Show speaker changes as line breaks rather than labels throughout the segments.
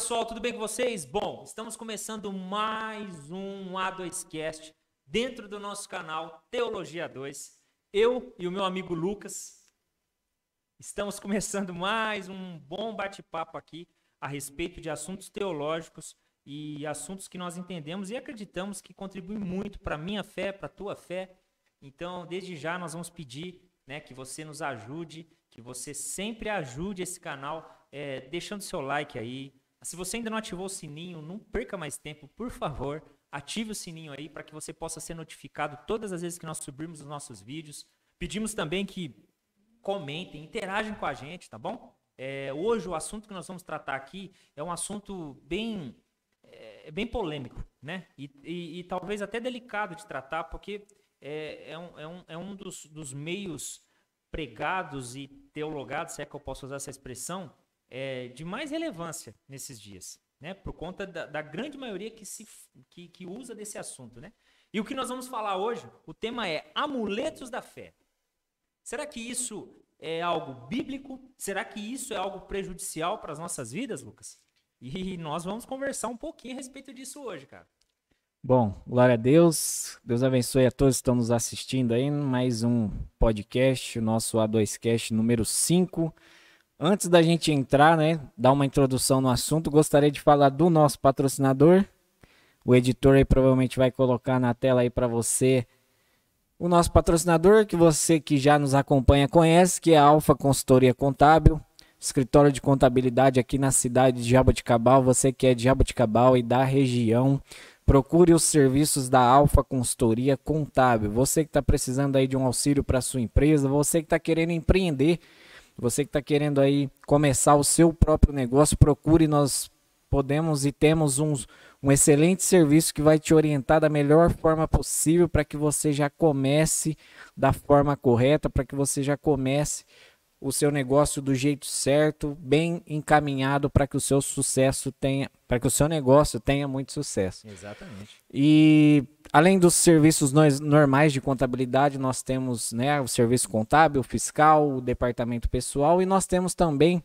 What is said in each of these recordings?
pessoal, tudo bem com vocês? Bom, estamos começando mais um A2Cast dentro do nosso canal Teologia 2. Eu e o meu amigo Lucas estamos começando mais um bom bate-papo aqui a respeito de assuntos teológicos e assuntos que nós entendemos e acreditamos que contribuem muito para a minha fé, para a tua fé. Então, desde já, nós vamos pedir né, que você nos ajude, que você sempre ajude esse canal, é, deixando seu like aí, se você ainda não ativou o sininho, não perca mais tempo, por favor, ative o sininho aí para que você possa ser notificado todas as vezes que nós subirmos os nossos vídeos. Pedimos também que comentem, interagem com a gente, tá bom? É, hoje o assunto que nós vamos tratar aqui é um assunto bem, é, bem polêmico, né? E, e, e, talvez até delicado de tratar, porque é, é um, é um, é um dos, dos meios pregados e teologados, se é que eu posso usar essa expressão, é, de mais relevância nesses dias, né? Por conta da, da grande maioria que, se, que, que usa desse assunto, né? E o que nós vamos falar hoje, o tema é amuletos da fé. Será que isso é algo bíblico? Será que isso é algo prejudicial para as nossas vidas, Lucas? E nós vamos conversar um pouquinho a respeito disso hoje, cara.
Bom, glória a Deus. Deus abençoe a todos que estão nos assistindo aí. Mais um podcast, o nosso A2Cast número 5. Antes da gente entrar, né, dar uma introdução no assunto, gostaria de falar do nosso patrocinador. O editor aí provavelmente vai colocar na tela aí para você o nosso patrocinador, que você que já nos acompanha conhece, que é a Alfa Consultoria Contábil, escritório de contabilidade aqui na cidade de Jaboticabal. Você que é de Jaboticabal e da região, procure os serviços da Alfa Consultoria Contábil. Você que está precisando aí de um auxílio para sua empresa, você que está querendo empreender você que está querendo aí começar o seu próprio negócio, procure. Nós podemos e temos uns, um excelente serviço que vai te orientar da melhor forma possível para que você já comece da forma correta, para que você já comece o seu negócio do jeito certo, bem encaminhado para que o seu sucesso tenha, para que o seu negócio tenha muito sucesso.
Exatamente.
E além dos serviços normais de contabilidade, nós temos né, o serviço contábil, fiscal, o departamento pessoal e nós temos também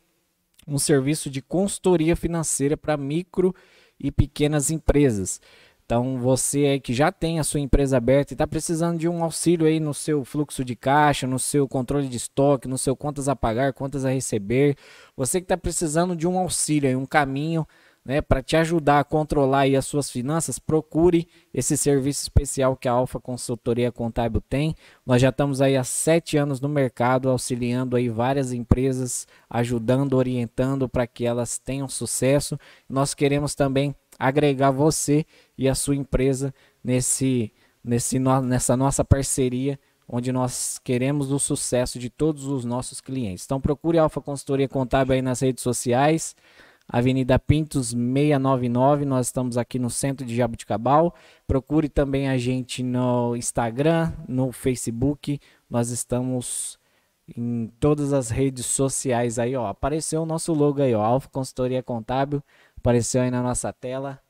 um serviço de consultoria financeira para micro e pequenas empresas. Então, você aí que já tem a sua empresa aberta e está precisando de um auxílio aí no seu fluxo de caixa, no seu controle de estoque, no seu contas a pagar, contas a receber, você que está precisando de um auxílio aí, um caminho né, para te ajudar a controlar aí as suas finanças, procure esse serviço especial que a Alfa Consultoria Contábil tem. Nós já estamos aí há sete anos no mercado, auxiliando aí várias empresas, ajudando, orientando para que elas tenham sucesso. Nós queremos também agregar você e a sua empresa nesse, nesse, nessa nossa parceria, onde nós queremos o sucesso de todos os nossos clientes. Então procure a Alfa Consultoria Contábil aí nas redes sociais, Avenida Pintos 699, nós estamos aqui no centro de Jabuticabal. Procure também a gente no Instagram, no Facebook, nós estamos em todas as redes sociais aí, ó. Apareceu o nosso logo aí, ó, Alfa Consultoria Contábil apareceu aí na nossa tela.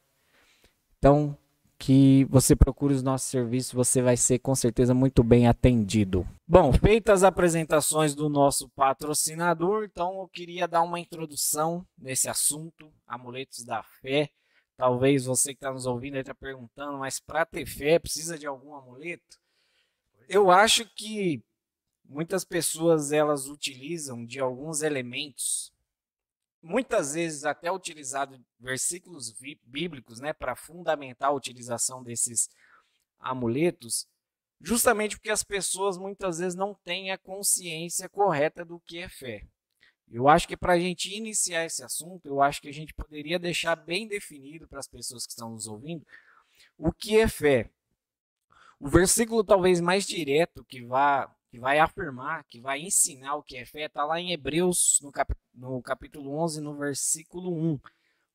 Então, que você procure os nossos serviços, você vai ser com certeza muito bem atendido. Bom, feitas as apresentações do nosso patrocinador, então eu queria dar uma introdução nesse assunto, amuletos da fé. Talvez você que está nos ouvindo está perguntando, mas para ter fé precisa de algum amuleto? Eu acho que muitas pessoas elas utilizam de alguns elementos muitas vezes até utilizado versículos bíblicos, né, para fundamentar a utilização desses amuletos, justamente porque as pessoas muitas vezes não têm a consciência correta do que é fé. Eu acho que para a gente iniciar esse assunto, eu acho que a gente poderia deixar bem definido para as pessoas que estão nos ouvindo o que é fé. O versículo talvez mais direto que vá que vai afirmar, que vai ensinar o que é fé, está lá em Hebreus, no, cap, no capítulo 11, no versículo 1,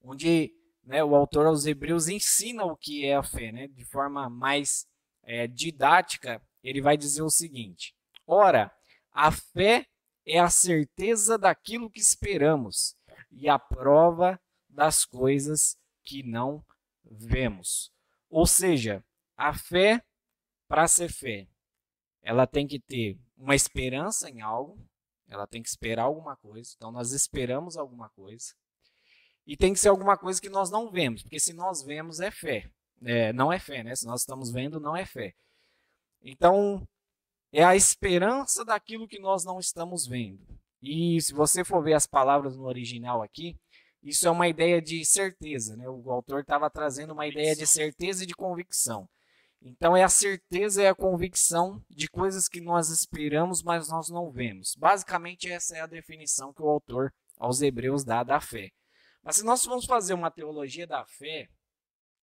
onde né, o autor aos Hebreus ensina o que é a fé, né, de forma mais é, didática. Ele vai dizer o seguinte: Ora, a fé é a certeza daquilo que esperamos e a prova das coisas que não vemos. Ou seja, a fé, para ser fé, ela tem que ter uma esperança em algo, ela tem que esperar alguma coisa. Então, nós esperamos alguma coisa. E tem que ser alguma coisa que nós não vemos, porque se nós vemos é fé. É, não é fé, né? Se nós estamos vendo, não é fé. Então, é a esperança daquilo que nós não estamos vendo. E se você for ver as palavras no original aqui, isso é uma ideia de certeza, né? O autor estava trazendo uma ideia de certeza e de convicção. Então é a certeza e a convicção de coisas que nós esperamos, mas nós não vemos. Basicamente essa é a definição que o autor aos Hebreus dá da fé. Mas se nós formos fazer uma teologia da fé,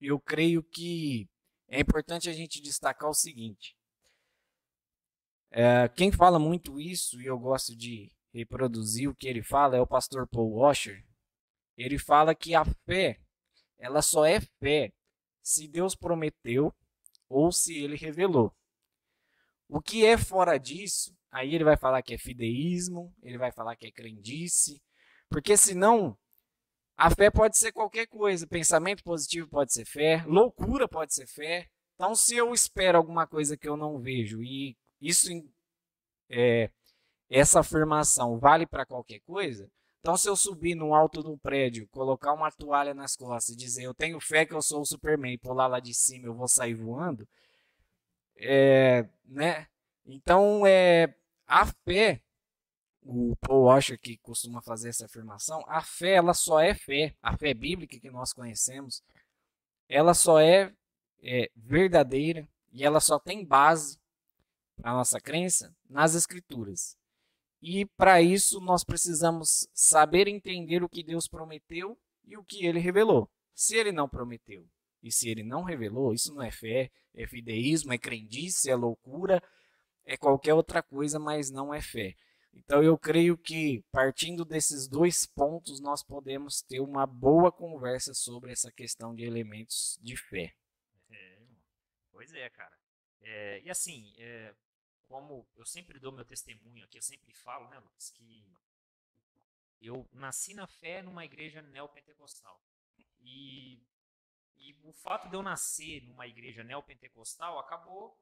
eu creio que é importante a gente destacar o seguinte: é, quem fala muito isso, e eu gosto de reproduzir o que ele fala, é o pastor Paul Washer. Ele fala que a fé, ela só é fé se Deus prometeu ou se ele revelou. O que é fora disso, aí ele vai falar que é fideísmo, ele vai falar que é crendice, porque senão a fé pode ser qualquer coisa. Pensamento positivo pode ser fé, loucura pode ser fé. Então, se eu espero alguma coisa que eu não vejo e isso é, essa afirmação vale para qualquer coisa, então se eu subir no alto do prédio, colocar uma toalha nas costas e dizer eu tenho fé que eu sou o Superman e pular lá de cima eu vou sair voando, é, né? Então é a fé, o Paul Washer que costuma fazer essa afirmação, a fé ela só é fé, a fé bíblica que nós conhecemos, ela só é, é verdadeira e ela só tem base a nossa crença nas Escrituras. E para isso nós precisamos saber entender o que Deus prometeu e o que ele revelou. Se ele não prometeu e se ele não revelou, isso não é fé, é fideísmo, é crendice, é loucura, é qualquer outra coisa, mas não é fé. Então eu creio que partindo desses dois pontos nós podemos ter uma boa conversa sobre essa questão de elementos de fé.
É, pois é, cara. É, e assim, é, como eu sempre dou meu testemunho aqui, eu sempre falo, né, Lucas, que eu nasci na fé numa igreja neopentecostal. E, e o fato de eu nascer numa igreja neopentecostal acabou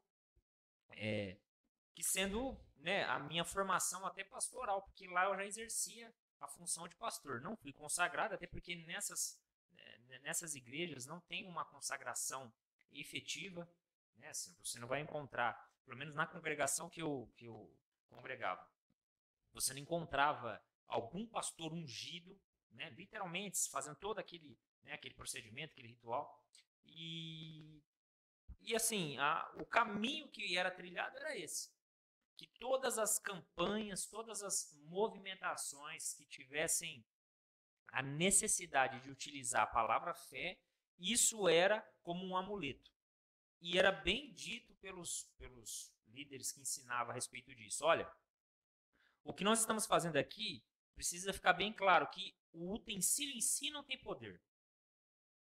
é, que sendo né, a minha formação até pastoral, porque lá eu já exercia a função de pastor. Não fui consagrado, até porque nessas, né, nessas igrejas não tem uma consagração efetiva. Né? Você não vai encontrar pelo menos na congregação que eu, que eu congregava, você não encontrava algum pastor ungido, né, literalmente fazendo todo aquele, né, aquele procedimento, aquele ritual. E, e assim, a, o caminho que era trilhado era esse. Que todas as campanhas, todas as movimentações que tivessem a necessidade de utilizar a palavra fé, isso era como um amuleto. E era bem dito pelos, pelos líderes que ensinavam a respeito disso. Olha, o que nós estamos fazendo aqui precisa ficar bem claro que o utensílio em si não tem poder.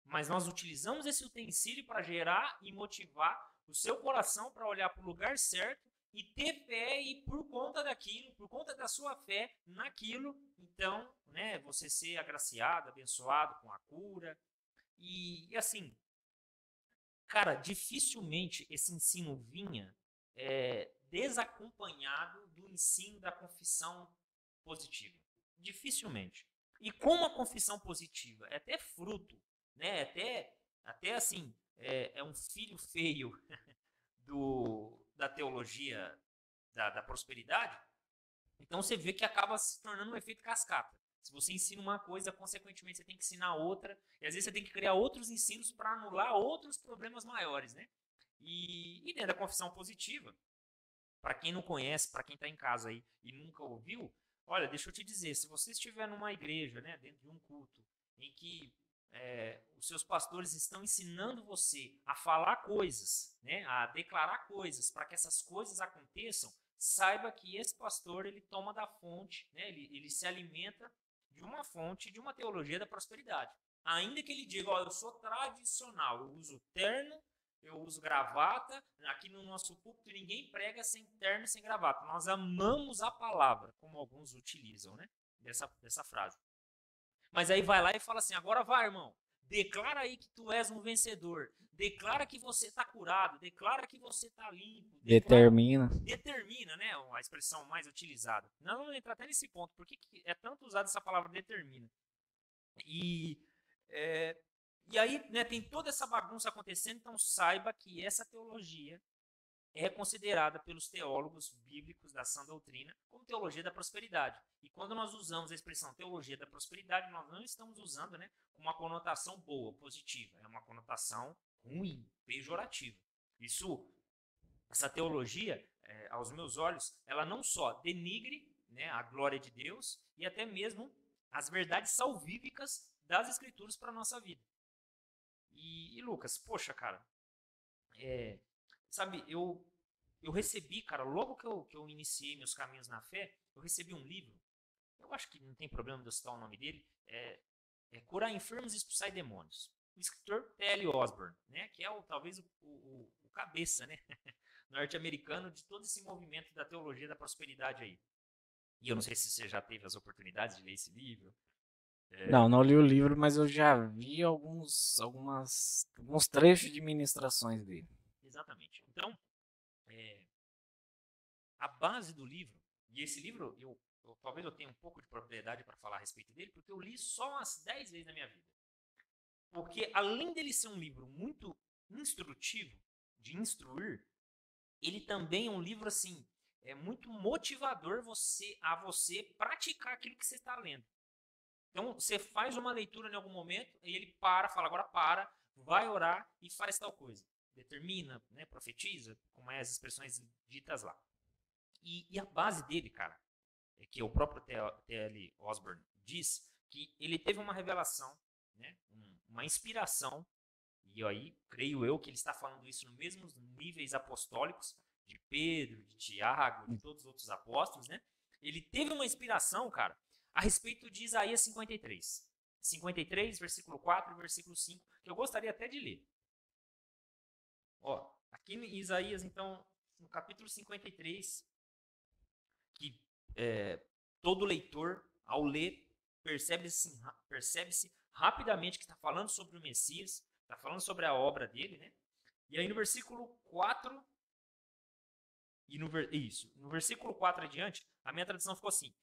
Mas nós utilizamos esse utensílio para gerar e motivar o seu coração para olhar para o lugar certo e ter fé e por conta daquilo, por conta da sua fé naquilo, então, né, você ser agraciado, abençoado com a cura. E, e assim, Cara, dificilmente esse ensino vinha é, desacompanhado do ensino da confissão positiva. Dificilmente. E como a confissão positiva é até fruto, né? Até, até assim, é, é um filho feio do, da teologia da, da prosperidade, então você vê que acaba se tornando um efeito cascata. Se você ensina uma coisa, consequentemente você tem que ensinar outra, e às vezes você tem que criar outros ensinos para anular outros problemas maiores, né? E, e dentro da confissão positiva, para quem não conhece, para quem está em casa aí e nunca ouviu, olha, deixa eu te dizer, se você estiver numa igreja, né, dentro de um culto, em que é, os seus pastores estão ensinando você a falar coisas, né, a declarar coisas, para que essas coisas aconteçam, saiba que esse pastor ele toma da fonte, né, ele, ele se alimenta de uma fonte de uma teologia da prosperidade. Ainda que ele diga, ó, eu sou tradicional, eu uso terno, eu uso gravata, aqui no nosso púlpito ninguém prega sem terno e sem gravata. Nós amamos a palavra, como alguns utilizam, né? Dessa, dessa frase. Mas aí vai lá e fala assim: agora vai, irmão, declara aí que tu és um vencedor. Declara que você está curado, declara que você está limpo.
Declara, determina.
Determina, né? A expressão mais utilizada. Não vamos entrar até nesse ponto. Por que, que é tanto usada essa palavra determina? E, é, e aí né, tem toda essa bagunça acontecendo, então saiba que essa teologia é considerada pelos teólogos bíblicos da sã doutrina como teologia da prosperidade. E quando nós usamos a expressão teologia da prosperidade, nós não estamos usando né, uma conotação boa, positiva, é uma conotação ruim, pejorativa. Isso, essa teologia, é, aos meus olhos, ela não só denigre né, a glória de Deus e até mesmo as verdades salvíficas das Escrituras para a nossa vida. E, e, Lucas, poxa, cara, é, sabe, eu, eu recebi, cara, logo que eu, que eu iniciei meus caminhos na fé, eu recebi um livro, eu acho que não tem problema de eu citar o nome dele, é, é Curar Enfermos e Expulsar Demônios. O escritor T.L. Osborne, né, que é o, talvez o, o, o cabeça né, norte-americano de todo esse movimento da teologia da prosperidade aí. E eu não sei se você já teve as oportunidades de ler esse livro.
É... Não, não li o livro, mas eu já vi alguns, algumas, alguns trechos de ministrações dele.
Exatamente. Então, é, a base do livro, e esse livro, eu, eu, talvez eu tenha um pouco de propriedade para falar a respeito dele, porque eu li só umas 10 vezes na minha vida. Porque além dele ser um livro muito instrutivo, de instruir, ele também é um livro assim é muito motivador você a você praticar aquilo que você está lendo. Então, você faz uma leitura em algum momento e ele para, fala agora para, vai orar e faz tal coisa. Determina, né, profetiza, como é as expressões ditas lá. E, e a base dele, cara, é que o próprio T.L. Osborne diz que ele teve uma revelação, né, uma inspiração, e aí creio eu que ele está falando isso nos mesmos níveis apostólicos, de Pedro, de Tiago, de todos os outros apóstolos, né? Ele teve uma inspiração, cara, a respeito de Isaías 53. 53, versículo 4 e versículo 5, que eu gostaria até de ler. Ó, aqui em Isaías, então, no capítulo 53, que é, todo leitor, ao ler, percebe-se percebe rapidamente que está falando sobre o Messias, está falando sobre a obra dele, né? E aí no versículo 4 e no, isso, no versículo 4 adiante, a minha tradução ficou assim: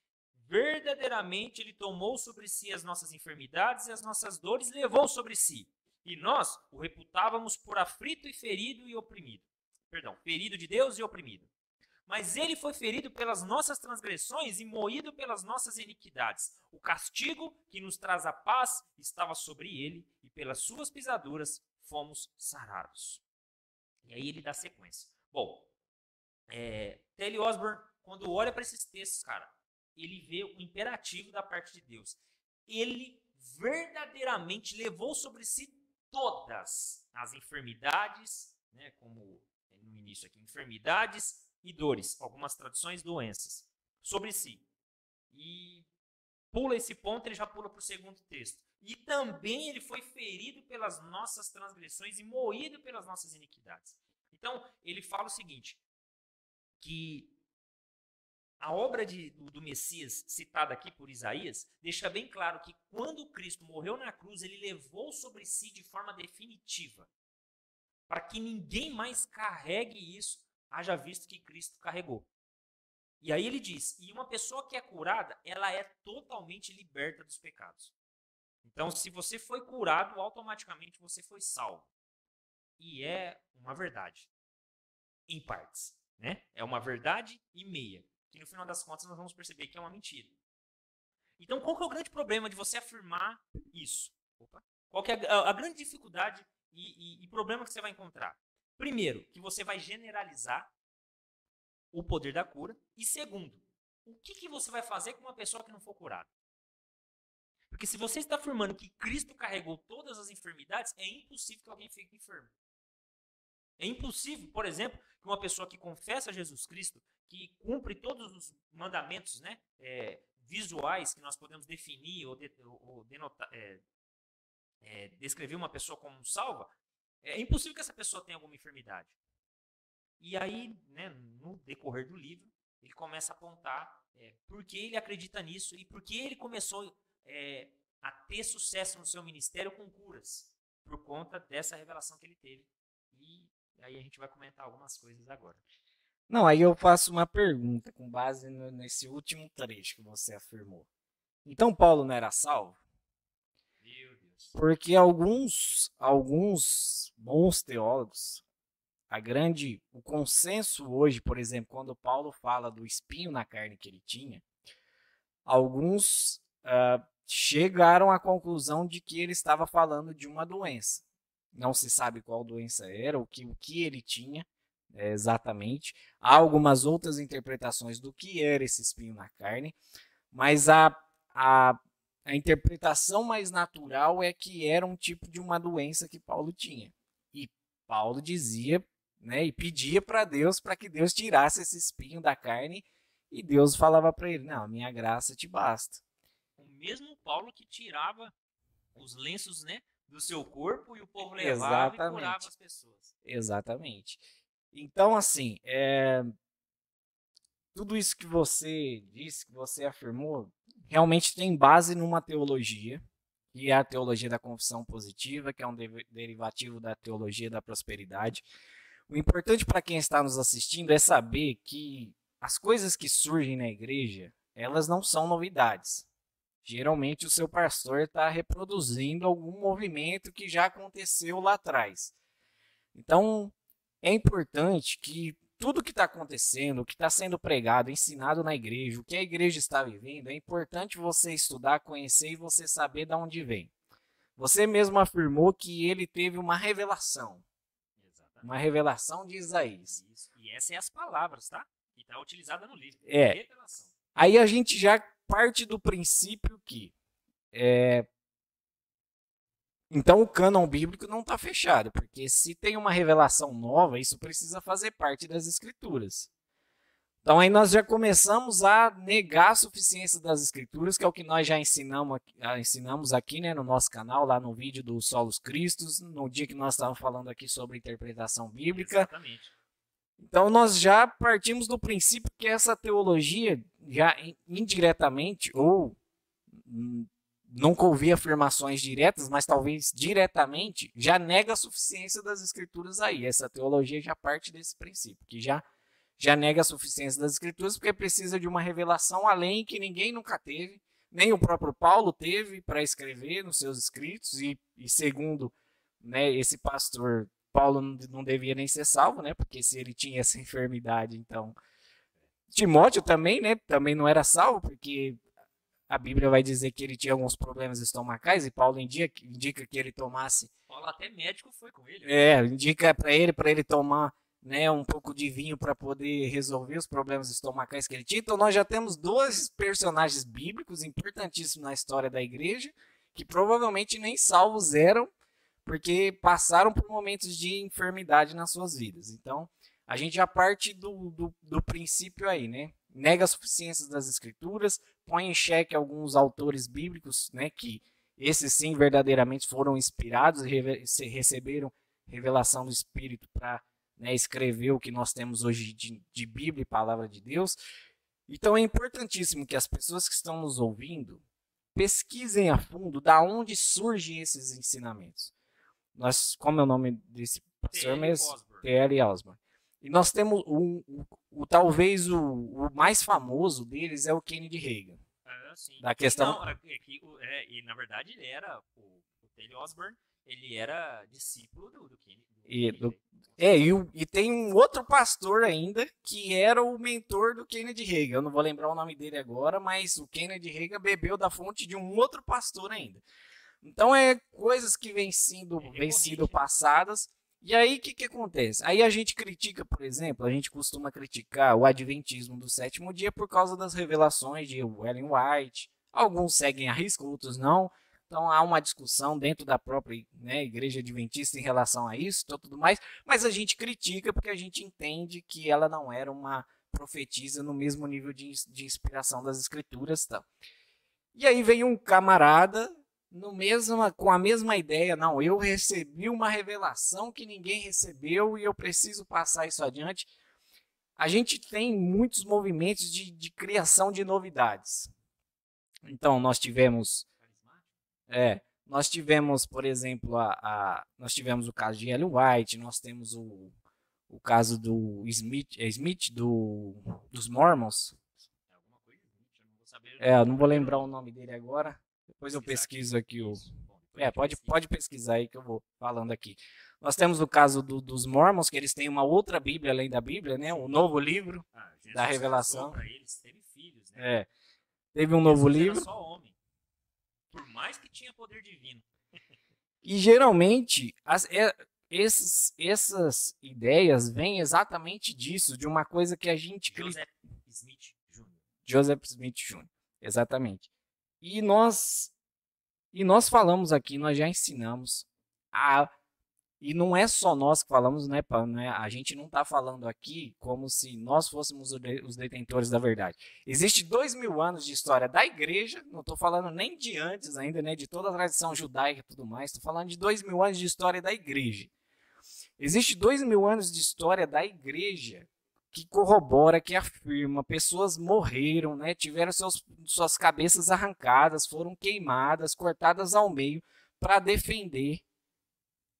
Verdadeiramente ele tomou sobre si as nossas enfermidades e as nossas dores levou sobre si. E nós o reputávamos por aflito e ferido e oprimido. Perdão, ferido de Deus e oprimido. Mas ele foi ferido pelas nossas transgressões e moído pelas nossas iniquidades. O castigo que nos traz a paz estava sobre ele, e pelas suas pisaduras fomos sarados. E aí ele dá sequência. Bom, é, Telly Osborne, quando olha para esses textos, cara, ele vê o imperativo da parte de Deus. Ele verdadeiramente levou sobre si todas as enfermidades, né, como no início aqui, enfermidades e dores, algumas traduções doenças, sobre si. E pula esse ponto, ele já pula para o segundo texto. E também ele foi ferido pelas nossas transgressões e moído pelas nossas iniquidades. Então, ele fala o seguinte: que a obra de, do, do, Messias, citada aqui por Isaías, deixa bem claro que quando Cristo morreu na cruz, ele levou sobre si de forma definitiva, para que ninguém mais carregue isso, haja visto que Cristo carregou. E aí ele diz: e uma pessoa que é curada, ela é totalmente liberta dos pecados. Então, se você foi curado, automaticamente você foi salvo. E é uma verdade, em partes. Né? É uma verdade e meia, que no final das contas nós vamos perceber que é uma mentira. Então, qual que é o grande problema de você afirmar isso? Opa. Qual que é a, a grande dificuldade e, e, e problema que você vai encontrar? Primeiro, que você vai generalizar o poder da cura. E segundo, o que, que você vai fazer com uma pessoa que não for curada? Porque se você está afirmando que Cristo carregou todas as enfermidades, é impossível que alguém fique enfermo. É impossível, por exemplo, que uma pessoa que confessa Jesus Cristo, que cumpre todos os mandamentos né, é, visuais que nós podemos definir ou, de, ou denotar, é, é, descrever uma pessoa como salva, é impossível que essa pessoa tenha alguma enfermidade. E aí, né, no decorrer do livro, ele começa a apontar é, por que ele acredita nisso e por que ele começou é, a ter sucesso no seu ministério com curas, por conta dessa revelação que ele teve. E aí a gente vai comentar algumas coisas agora.
Não, aí eu faço uma pergunta com base no, nesse último trecho que você afirmou. Então Paulo não era salvo? Porque alguns, alguns bons teólogos, a grande, o consenso hoje, por exemplo, quando Paulo fala do espinho na carne que ele tinha, alguns uh, chegaram à conclusão de que ele estava falando de uma doença. Não se sabe qual doença era, o que, o que ele tinha é, exatamente. Há algumas outras interpretações do que era esse espinho na carne, mas a, a, a interpretação mais natural é que era um tipo de uma doença que Paulo tinha. E Paulo dizia né, e pedia para Deus para que Deus tirasse esse espinho da carne e Deus falava para ele: Não, minha graça te basta.
O mesmo Paulo que tirava os lenços né, do seu corpo e o povo levava Exatamente. e curava as pessoas.
Exatamente. Então, assim, é... tudo isso que você disse, que você afirmou, realmente tem base numa teologia, que é a teologia da confissão positiva, que é um derivativo da teologia da prosperidade. O importante para quem está nos assistindo é saber que as coisas que surgem na igreja, elas não são novidades. Geralmente o seu pastor está reproduzindo algum movimento que já aconteceu lá atrás. Então, é importante que tudo que está acontecendo, o que está sendo pregado, ensinado na igreja, o que a igreja está vivendo, é importante você estudar, conhecer e você saber de onde vem. Você mesmo afirmou que ele teve uma revelação. Exatamente. Uma revelação de Isaías.
Isso. E essas são as palavras, tá? Que está utilizada no livro.
É. Revelação. Aí a gente já parte do princípio que é, então o cânon bíblico não está fechado, porque se tem uma revelação nova, isso precisa fazer parte das escrituras. Então aí nós já começamos a negar a suficiência das escrituras, que é o que nós já ensinamos, ensinamos aqui né, no nosso canal, lá no vídeo do Solos Cristos, no dia que nós estávamos falando aqui sobre interpretação bíblica.
Exatamente.
Então nós já partimos do princípio que essa teologia, já indiretamente ou hum, nunca ouvi afirmações diretas, mas talvez diretamente, já nega a suficiência das escrituras aí. Essa teologia já parte desse princípio, que já, já nega a suficiência das escrituras, porque precisa de uma revelação além que ninguém nunca teve, nem o próprio Paulo teve para escrever nos seus escritos, e, e segundo né, esse pastor, Paulo não devia nem ser salvo, né, porque se ele tinha essa enfermidade, então. Timóteo também, né, também não era salvo, porque a Bíblia vai dizer que ele tinha alguns problemas estomacais e Paulo indica, indica que ele tomasse.
Paulo até médico foi com ele.
É, indica para ele para ele tomar né, um pouco de vinho para poder resolver os problemas estomacais que ele tinha. Então nós já temos dois personagens bíblicos importantíssimos na história da igreja que provavelmente nem salvos eram porque passaram por momentos de enfermidade nas suas vidas. Então a gente já parte do, do, do princípio aí, né? Nega a suficiência das escrituras, põe em xeque alguns autores bíblicos, né, que esses sim verdadeiramente foram inspirados e receberam revelação do Espírito para né, escrever o que nós temos hoje de, de Bíblia e Palavra de Deus. Então é importantíssimo que as pessoas que estão nos ouvindo pesquisem a fundo da onde surgem esses ensinamentos. Nós, como é o nome desse pastor mesmo? T.L. Osborne. E nós temos o, o, o talvez o, o, mais famoso deles é o Kennedy Reagan.
É, sim.
Da questão.
Não, é, é, e na verdade ele era o, o Taylor Osborne, ele era discípulo do, do Kennedy.
E, do, é, e, e, tem um outro pastor ainda que era o mentor do Kennedy Reagan. Eu não vou lembrar o nome dele agora, mas o Kennedy Reagan bebeu da fonte de um outro pastor ainda. Então é coisas que vêm sendo, é vêm sido passadas e aí, o que, que acontece? Aí a gente critica, por exemplo, a gente costuma criticar o adventismo do sétimo dia por causa das revelações de Ellen White. Alguns seguem a risco, outros não. Então há uma discussão dentro da própria né, igreja adventista em relação a isso e tudo mais. Mas a gente critica porque a gente entende que ela não era uma profetisa no mesmo nível de, de inspiração das escrituras. Tal. E aí vem um camarada no mesma, com a mesma ideia, não, eu recebi uma revelação que ninguém recebeu e eu preciso passar isso adiante. A gente tem muitos movimentos de, de criação de novidades. Então, nós tivemos. É, nós tivemos, por exemplo, a, a, nós tivemos o caso de Ellen White, nós temos o, o caso do Smith, é Smith do, dos Mormons. É, eu não vou lembrar o nome dele agora. Depois eu pesquiso aqui o. É, pode, pode pesquisar aí que eu vou falando aqui. Nós temos o caso do, dos Mormons, que eles têm uma outra Bíblia além da Bíblia, né? Um novo livro ah, da Revelação.
Eles, teve filhos, né?
É. Teve um novo livro. Era
só homem. Por mais que tinha poder divino.
E geralmente as, é, esses, essas ideias vêm exatamente disso, de uma coisa que a gente.
Joseph Smith Jr.
Joseph Smith Jr. Exatamente. E nós e nós falamos aqui, nós já ensinamos a e não é só nós que falamos, né, né? A gente não está falando aqui como se nós fôssemos os detentores da verdade. Existe dois mil anos de história da igreja, não estou falando nem de antes ainda, né? De toda a tradição judaica e tudo mais, estou falando de dois mil anos de história da igreja. Existe dois mil anos de história da igreja que corrobora, que afirma, pessoas morreram, né, tiveram seus, suas cabeças arrancadas, foram queimadas, cortadas ao meio, para defender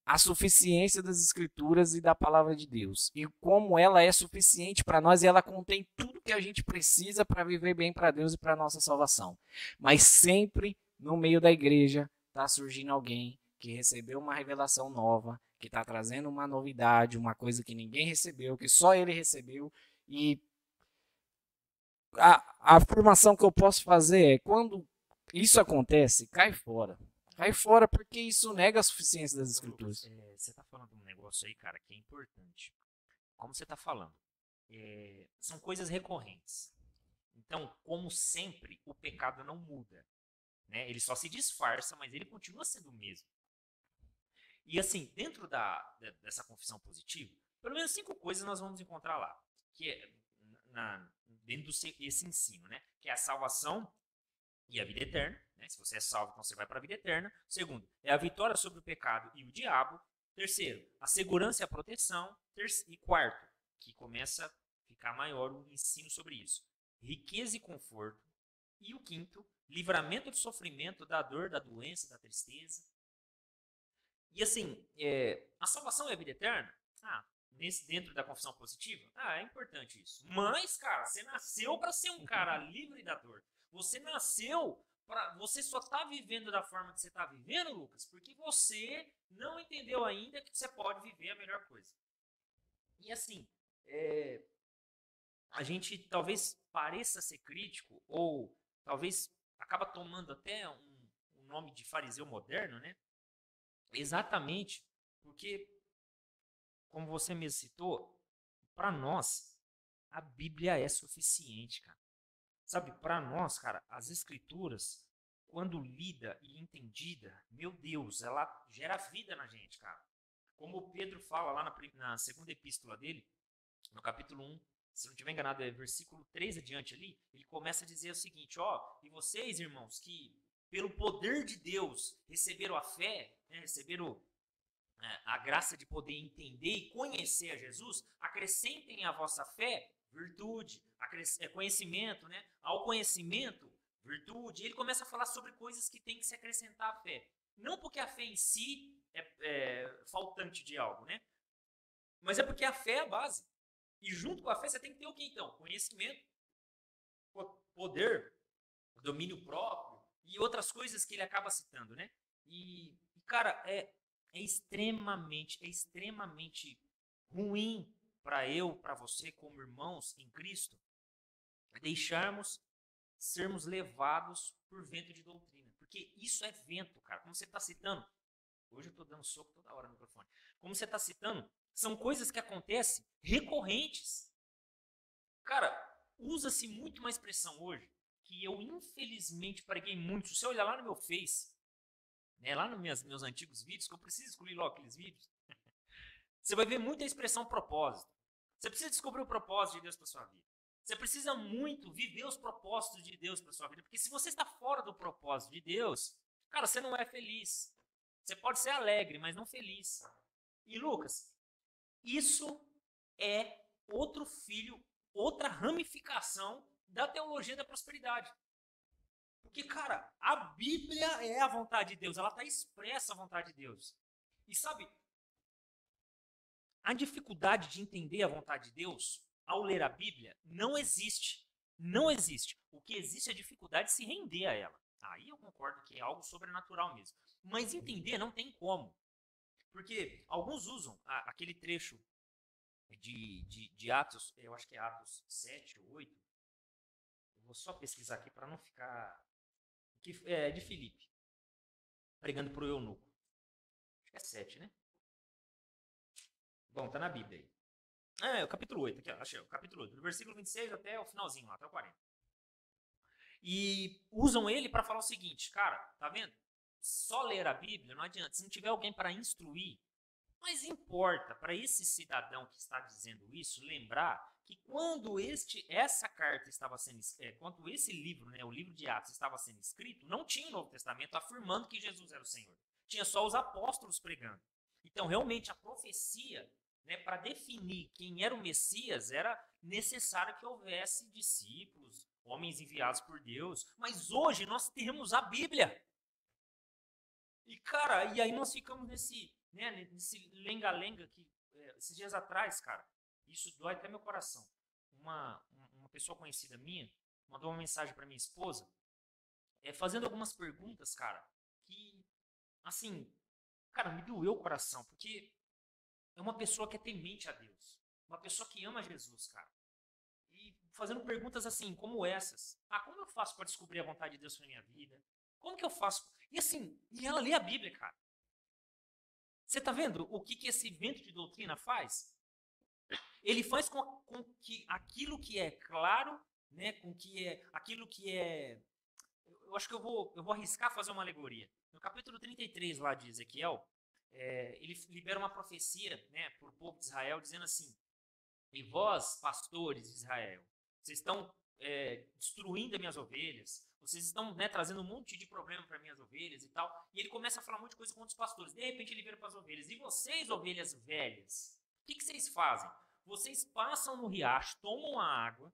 a suficiência das escrituras e da palavra de Deus. E como ela é suficiente para nós e ela contém tudo que a gente precisa para viver bem para Deus e para nossa salvação. Mas sempre no meio da igreja está surgindo alguém que recebeu uma revelação nova, que está trazendo uma novidade, uma coisa que ninguém recebeu, que só ele recebeu. E a, a afirmação que eu posso fazer é: quando isso acontece, cai fora. Cai fora porque isso nega a suficiência das escrituras.
É, você está falando um negócio aí, cara, que é importante. Como você está falando, é, são coisas recorrentes. Então, como sempre, o pecado não muda. Né? Ele só se disfarça, mas ele continua sendo o mesmo. E assim, dentro da, dessa confissão positiva, pelo menos cinco coisas nós vamos encontrar lá. Que é na, dentro desse ensino, né? Que é a salvação e a vida eterna. Né? Se você é salvo, então você vai para a vida eterna. Segundo, é a vitória sobre o pecado e o diabo. Terceiro, a segurança e a proteção. E quarto, que começa a ficar maior o ensino sobre isso. Riqueza e conforto. E o quinto, livramento do sofrimento, da dor, da doença, da tristeza. E assim, é, a salvação é a vida eterna? Ah, nesse, dentro da confissão positiva? Ah, é importante isso. Mas, cara, você nasceu para ser um cara livre da dor. Você nasceu para. Você só tá vivendo da forma que você tá vivendo, Lucas, porque você não entendeu ainda que você pode viver a melhor coisa. E assim, é, a gente talvez pareça ser crítico, ou talvez acaba tomando até um, um nome de fariseu moderno, né? Exatamente porque, como você me citou, para nós, a Bíblia é suficiente, cara. Sabe, para nós, cara, as Escrituras, quando lida e entendida, meu Deus, ela gera vida na gente, cara. Como Pedro fala lá na, na segunda epístola dele, no capítulo 1, se não estiver enganado, é versículo 3 adiante ali, ele começa a dizer o seguinte, ó, e vocês, irmãos, que pelo poder de Deus receberam a fé, né, receberam é, a graça de poder entender e conhecer a Jesus, acrescentem à vossa fé virtude, é, conhecimento, né? Ao conhecimento, virtude. Ele começa a falar sobre coisas que tem que se acrescentar à fé. Não porque a fé em si é, é faltante de algo, né? Mas é porque a fé é a base. E junto com a fé você tem que ter o que então? Conhecimento, poder, domínio próprio e outras coisas que ele acaba citando, né? E, cara, é, é extremamente, é extremamente ruim para eu, para você, como irmãos em Cristo, deixarmos sermos levados por vento de doutrina. Porque isso é vento, cara. Como você está citando, hoje eu estou dando soco toda hora no microfone. Como você está citando, são coisas que acontecem recorrentes. Cara, usa-se muito uma expressão hoje que eu infelizmente preguei muito. Se você olhar lá no meu Face, né, lá nos meus, meus antigos vídeos, que eu preciso excluir logo aqueles vídeos, você vai ver muita expressão propósito. Você precisa descobrir o propósito de Deus para sua vida. Você precisa muito viver os propósitos de Deus para sua vida, porque se você está fora do propósito de Deus, cara, você não é feliz. Você pode ser alegre, mas não feliz. E Lucas, isso é outro filho, outra ramificação da teologia da prosperidade. Porque, cara, a Bíblia é a vontade de Deus, ela está expressa a vontade de Deus. E sabe, a dificuldade de entender a vontade de Deus ao ler a Bíblia não existe. Não existe. O que existe é a dificuldade de se render a ela. Aí eu concordo que é algo sobrenatural mesmo. Mas entender não tem como. Porque alguns usam a, aquele trecho de, de, de, Atos, eu acho que é Atos 7 ou 8. Vou só pesquisar aqui para não ficar. Que, é de Filipe, pregando para o eunuco. Acho que é 7, né? Bom, tá na Bíblia aí. É, o capítulo 8, aqui, ó, achei, o capítulo 8, do versículo 26 até o finalzinho lá, até o 40. E usam ele para falar o seguinte, cara, tá vendo? Só ler a Bíblia não adianta. Se não tiver alguém para instruir, mas importa para esse cidadão que está dizendo isso lembrar que quando este essa carta estava sendo é, quando esse livro, né, o livro de Atos estava sendo escrito, não tinha o Novo Testamento afirmando que Jesus era o Senhor. Tinha só os apóstolos pregando. Então, realmente a profecia, né, para definir quem era o Messias, era necessário que houvesse discípulos, homens enviados por Deus. Mas hoje nós temos a Bíblia. E cara, e aí nós ficamos nesse né, nesse lenga-lenga que é, esses dias atrás, cara, isso dói até meu coração. Uma, uma pessoa conhecida minha mandou uma mensagem para minha esposa, é, fazendo algumas perguntas, cara, que, assim, cara, me doeu o coração, porque é uma pessoa que é temente a Deus, uma pessoa que ama Jesus, cara. E fazendo perguntas assim, como essas. Ah, como eu faço para descobrir a vontade de Deus na minha vida? Como que eu faço? E assim, e ela lê a Bíblia, cara. Você está vendo o que, que esse vento de doutrina faz? Ele faz com, com, que aquilo que é claro, né, com que é aquilo que é. Eu acho que eu vou, eu vou arriscar fazer uma alegoria. No capítulo 33 lá de Ezequiel, é, ele libera uma profecia né, para o povo de Israel, dizendo assim: E vós, pastores de Israel, vocês estão é, destruindo as minhas ovelhas, vocês estão né, trazendo um monte de problema para minhas ovelhas e tal. E ele começa a falar um monte de coisa contra os pastores. De repente ele vira para as ovelhas. E vocês, ovelhas velhas, o que, que vocês fazem? Vocês passam no riacho, tomam a água.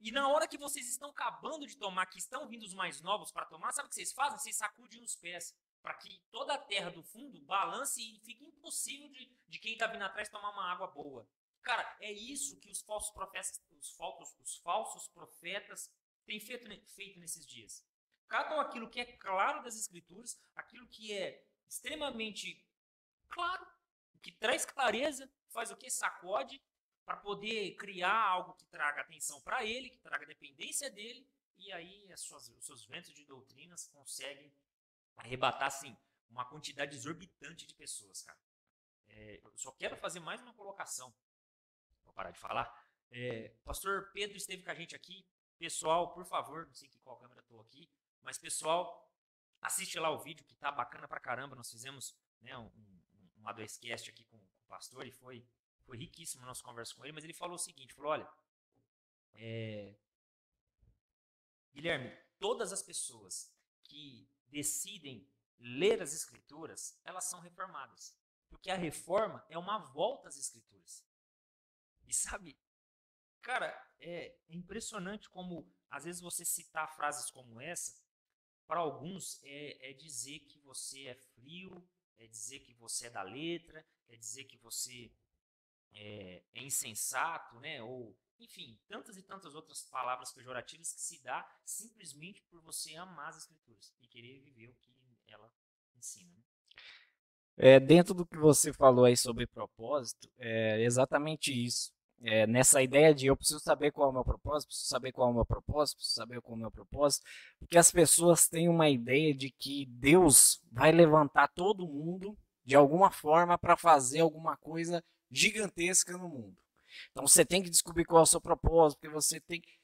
E na hora que vocês estão acabando de tomar, que estão vindo os mais novos para tomar, sabe o que vocês fazem? Vocês sacudem os pés para que toda a terra do fundo balance e fique impossível de, de quem está vindo atrás tomar uma água boa. Cara, é isso que os falsos profetas, os falsos, os falsos profetas tem feito, feito nesses dias? Catam aquilo que é claro das Escrituras, aquilo que é extremamente claro, que traz clareza, faz o que? Sacode, para poder criar algo que traga atenção para ele, que traga dependência dele, e aí as suas, os seus ventos de doutrinas conseguem arrebatar, assim, uma quantidade exorbitante de pessoas, cara. É, eu só quero fazer mais uma colocação. Vou parar de falar. É, pastor Pedro esteve com a gente aqui Pessoal, por favor, não sei que qual câmera estou aqui, mas pessoal, assiste lá o vídeo que tá bacana pra caramba. Nós fizemos né, um, um, um A2Cast aqui pastor e foi, foi riquíssimo a nossa conversa com ele, mas ele falou o seguinte, falou, olha, é, Guilherme, todas as pessoas que decidem ler as escrituras, elas são reformadas. Porque a reforma é uma volta às escrituras. E sabe, Cara, é impressionante como, às vezes, você citar frases como essa, para alguns é, é dizer que você é frio, é dizer que você é da letra, é dizer que você é, é, insensato, né? Ou, enfim, tantas e tantas outras palavras pejorativas que se dá simplesmente por você amar as escrituras e querer viver o que ela ensina. Né?
É, dentro do que você falou aí sobre propósito, é exatamente isso é, nessa ideia de eu preciso saber qual é o meu propósito, preciso saber qual é o meu propósito, preciso saber qual é o meu propósito, porque as pessoas têm uma ideia de que Deus vai levantar todo mundo de alguma forma para fazer alguma coisa gigantesca no mundo. Então você tem que descobrir qual é o seu propósito, porque você tem que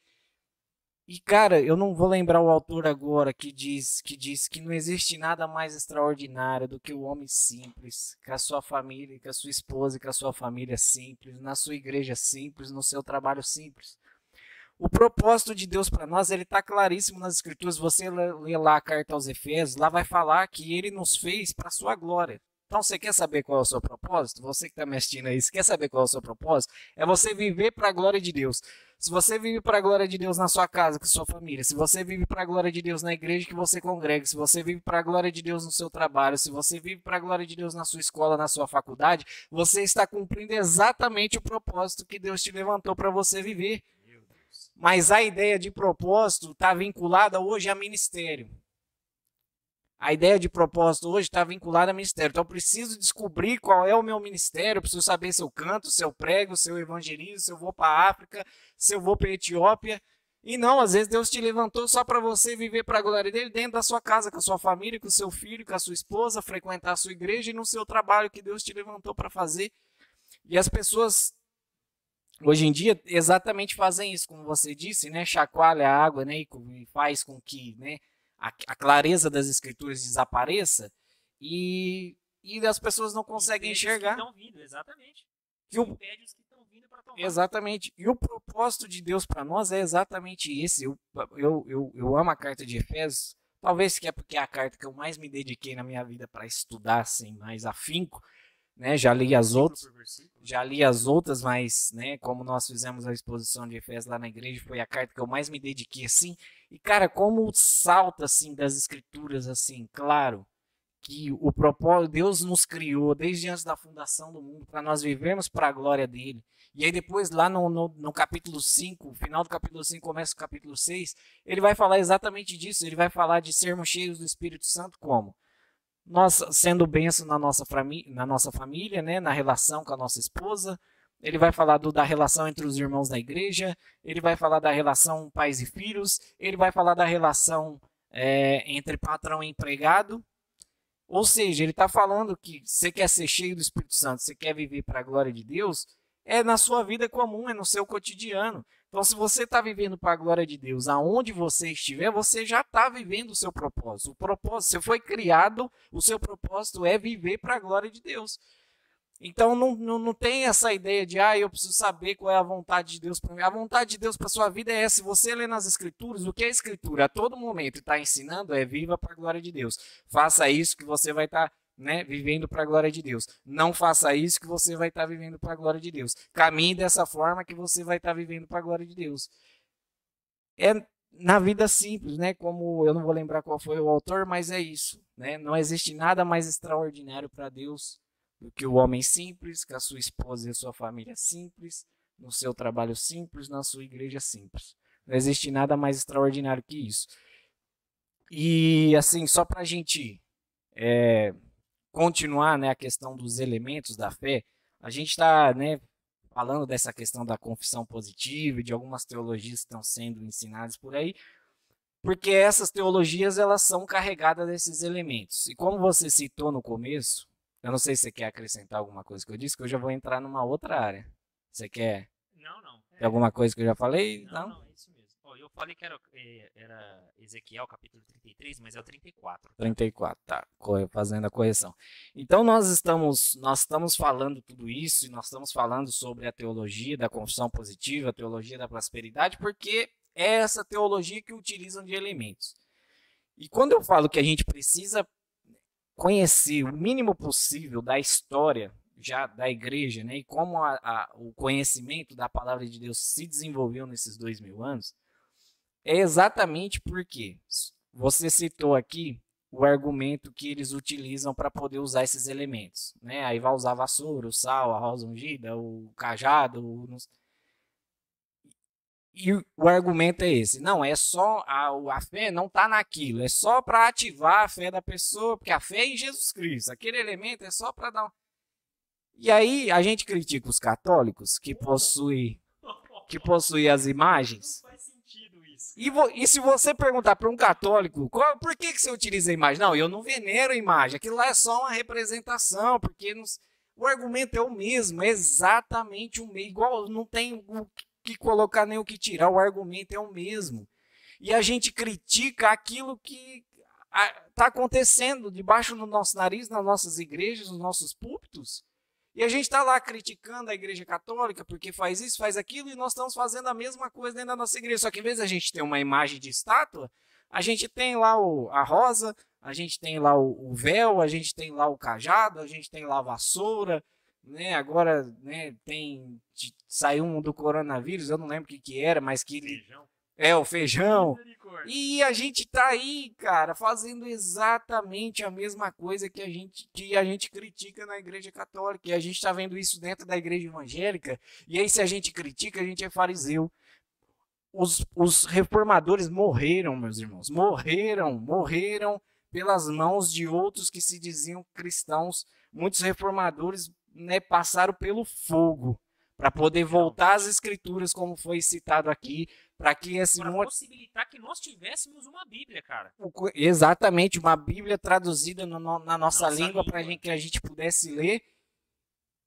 e cara, eu não vou lembrar o autor agora que diz que diz que não existe nada mais extraordinário do que o homem simples, com a sua família, com a sua esposa, com a sua família simples, na sua igreja simples, no seu trabalho simples. O propósito de Deus para nós, ele está claríssimo nas escrituras. Você lê lá a carta aos Efésios, lá vai falar que ele nos fez para sua glória. Então você quer saber qual é o seu propósito? Você que está me assistindo aí, você quer saber qual é o seu propósito? É você viver para a glória de Deus. Se você vive para a glória de Deus na sua casa, com sua família, se você vive para a glória de Deus na igreja que você congrega, se você vive para a glória de Deus no seu trabalho, se você vive para a glória de Deus na sua escola, na sua faculdade, você está cumprindo exatamente o propósito que Deus te levantou para você viver. Mas a ideia de propósito está vinculada hoje a ministério. A ideia de propósito hoje está vinculada a ministério. Então eu preciso descobrir qual é o meu ministério, eu preciso saber se eu canto, se eu prego, se eu evangelizo, se eu vou para a África, se eu vou para a Etiópia. E não, às vezes Deus te levantou só para você viver para a glória dele dentro da sua casa, com a sua família, com o seu filho, com a sua esposa, frequentar a sua igreja e no seu trabalho que Deus te levantou para fazer. E as pessoas hoje em dia exatamente fazem isso, como você disse, né? Chacoalha a água, né? E faz com que, né? A, a clareza das escrituras desapareça e, e as pessoas não conseguem enxergar.
Que vindo, exatamente.
Que o, Exatamente. E o propósito de Deus para nós é exatamente esse. Eu, eu, eu, eu amo a carta de Efésios. Talvez que é porque é a carta que eu mais me dediquei na minha vida para estudar assim, mais afinco. Né? Já li as outras, já li as outras, mas, né, como nós fizemos a exposição de Efésios lá na igreja, foi a carta que eu mais me dediquei assim. E cara, como salta assim das escrituras assim, claro, que o propósito Deus nos criou desde antes da fundação do mundo para nós vivermos para a glória dele. E aí depois lá no, no, no, capítulo 5, final do capítulo 5, começa o capítulo 6, ele vai falar exatamente disso, ele vai falar de sermos cheios do Espírito Santo como? Nós sendo bênção na nossa, na nossa família, né, na relação com a nossa esposa, ele vai falar do, da relação entre os irmãos da igreja, ele vai falar da relação pais e filhos, ele vai falar da relação é, entre patrão e empregado, ou seja, ele está falando que você quer ser cheio do Espírito Santo, você quer viver para a glória de Deus, é na sua vida comum, é no seu cotidiano. Então, se você está vivendo para a glória de Deus, aonde você estiver, você já está vivendo o seu propósito. O propósito, você foi criado, o seu propósito é viver para a glória de Deus. Então, não, não, não tem essa ideia de, ah, eu preciso saber qual é a vontade de Deus para mim. A vontade de Deus para sua vida é essa. Se você lê nas Escrituras, o que a Escritura a todo momento está ensinando é viva para a glória de Deus. Faça isso que você vai estar. Tá né, vivendo para a glória de Deus. Não faça isso que você vai estar tá vivendo para a glória de Deus. Caminhe dessa forma que você vai estar tá vivendo para a glória de Deus. É na vida simples, né? Como eu não vou lembrar qual foi o autor, mas é isso, né? Não existe nada mais extraordinário para Deus do que o homem simples, com a sua esposa e a sua família simples, no seu trabalho simples, na sua igreja simples. Não existe nada mais extraordinário que isso. E assim, só para a gente é, continuar né, a questão dos elementos da fé, a gente está né, falando dessa questão da confissão positiva e de algumas teologias que estão sendo ensinadas por aí, porque essas teologias elas são carregadas desses elementos. E como você citou no começo, eu não sei se você quer acrescentar alguma coisa que eu disse, que eu já vou entrar numa outra área. Você quer?
Não, não.
Tem alguma coisa que eu já falei?
Não, não, não falei que era, é, era Ezequiel capítulo 33, mas é o 34.
34, tá. Fazendo a correção. Então nós estamos, nós estamos falando tudo isso e nós estamos falando sobre a teologia da confissão positiva, a teologia da prosperidade, porque é essa teologia que utilizam de elementos. E quando eu falo que a gente precisa conhecer o mínimo possível da história já da igreja, né, e como a, a, o conhecimento da palavra de Deus se desenvolveu nesses dois mil anos, é exatamente porque você citou aqui o argumento que eles utilizam para poder usar esses elementos. Né? Aí vai usar a vassoura, o sal, a rosa ungida, o cajado. O... E o argumento é esse. Não, é só. A, a fé não está naquilo. É só para ativar a fé da pessoa, porque a fé é em Jesus Cristo. Aquele elemento é só para dar. E aí a gente critica os católicos que possuem que possui as imagens e, vo, e se você perguntar para um católico, qual, por que, que você utiliza a imagem? Não, eu não venero a imagem. Aquilo lá é só uma representação, porque o argumento é o mesmo, é exatamente o mesmo. Igual, não tem o que colocar nem o que tirar, o argumento é o mesmo. E a gente critica aquilo que está acontecendo debaixo do nosso nariz, nas nossas igrejas, nos nossos púlpitos. E a gente está lá criticando a igreja católica porque faz isso, faz aquilo, e nós estamos fazendo a mesma coisa dentro da nossa igreja. Só que em vez da gente ter uma imagem de estátua, a gente tem lá o, a rosa, a gente tem lá o, o, véu, a gente tem lá o cajado, a gente tem lá a vassoura, né? Agora né, tem. Saiu um do coronavírus, eu não lembro o que, que era, mas que. Feijão. É, o feijão. E a gente tá aí, cara, fazendo exatamente a mesma coisa que a gente que a gente critica na igreja católica. E a gente tá vendo isso dentro da igreja evangélica. E aí, se a gente critica, a gente é fariseu. Os, os reformadores morreram, meus irmãos. Morreram, morreram pelas mãos de outros que se diziam cristãos. Muitos reformadores né, passaram pelo fogo para poder voltar às escrituras, como foi citado aqui, para que esse
para possibilitar que nós tivéssemos uma Bíblia, cara.
Exatamente, uma Bíblia traduzida no, no, na nossa, nossa língua, para que a gente pudesse ler.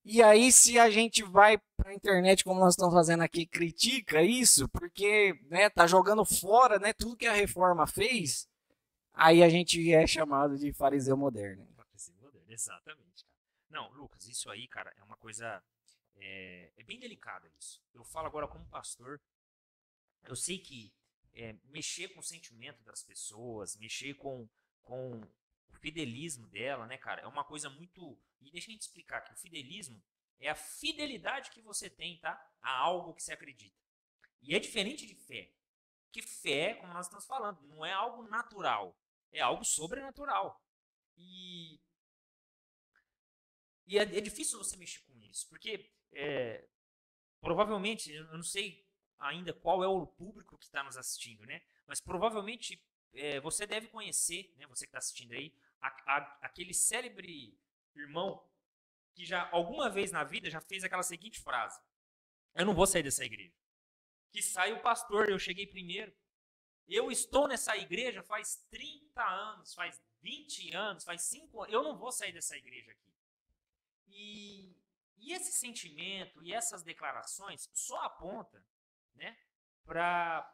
E aí, se a gente vai para a internet, como nós estamos fazendo aqui, critica isso, porque né, tá jogando fora né, tudo que a reforma fez, aí a gente é chamado de fariseu moderno.
Fariseu moderno, exatamente. Cara. Não, Lucas, isso aí, cara, é uma coisa é, é bem delicada isso. Eu falo agora como pastor. Eu sei que é, mexer com o sentimento das pessoas, mexer com, com o fidelismo dela, né, cara, é uma coisa muito. E deixa eu te explicar que o fidelismo é a fidelidade que você tem, tá? A algo que você acredita. E é diferente de fé. Que fé, como nós estamos falando, não é algo natural, é algo sobrenatural. E, e é, é difícil você mexer com isso, porque é, provavelmente, eu não sei ainda qual é o público que está nos assistindo, né? Mas provavelmente é, você deve conhecer, né? Você que está assistindo aí, a, a, aquele célebre irmão que já alguma vez na vida já fez aquela seguinte frase: Eu não vou sair dessa igreja. Que sai o pastor, eu cheguei primeiro. Eu estou nessa igreja faz 30 anos, faz 20 anos, faz 5 anos. Eu não vou sair dessa igreja aqui. E e esse sentimento e essas declarações só aponta né, para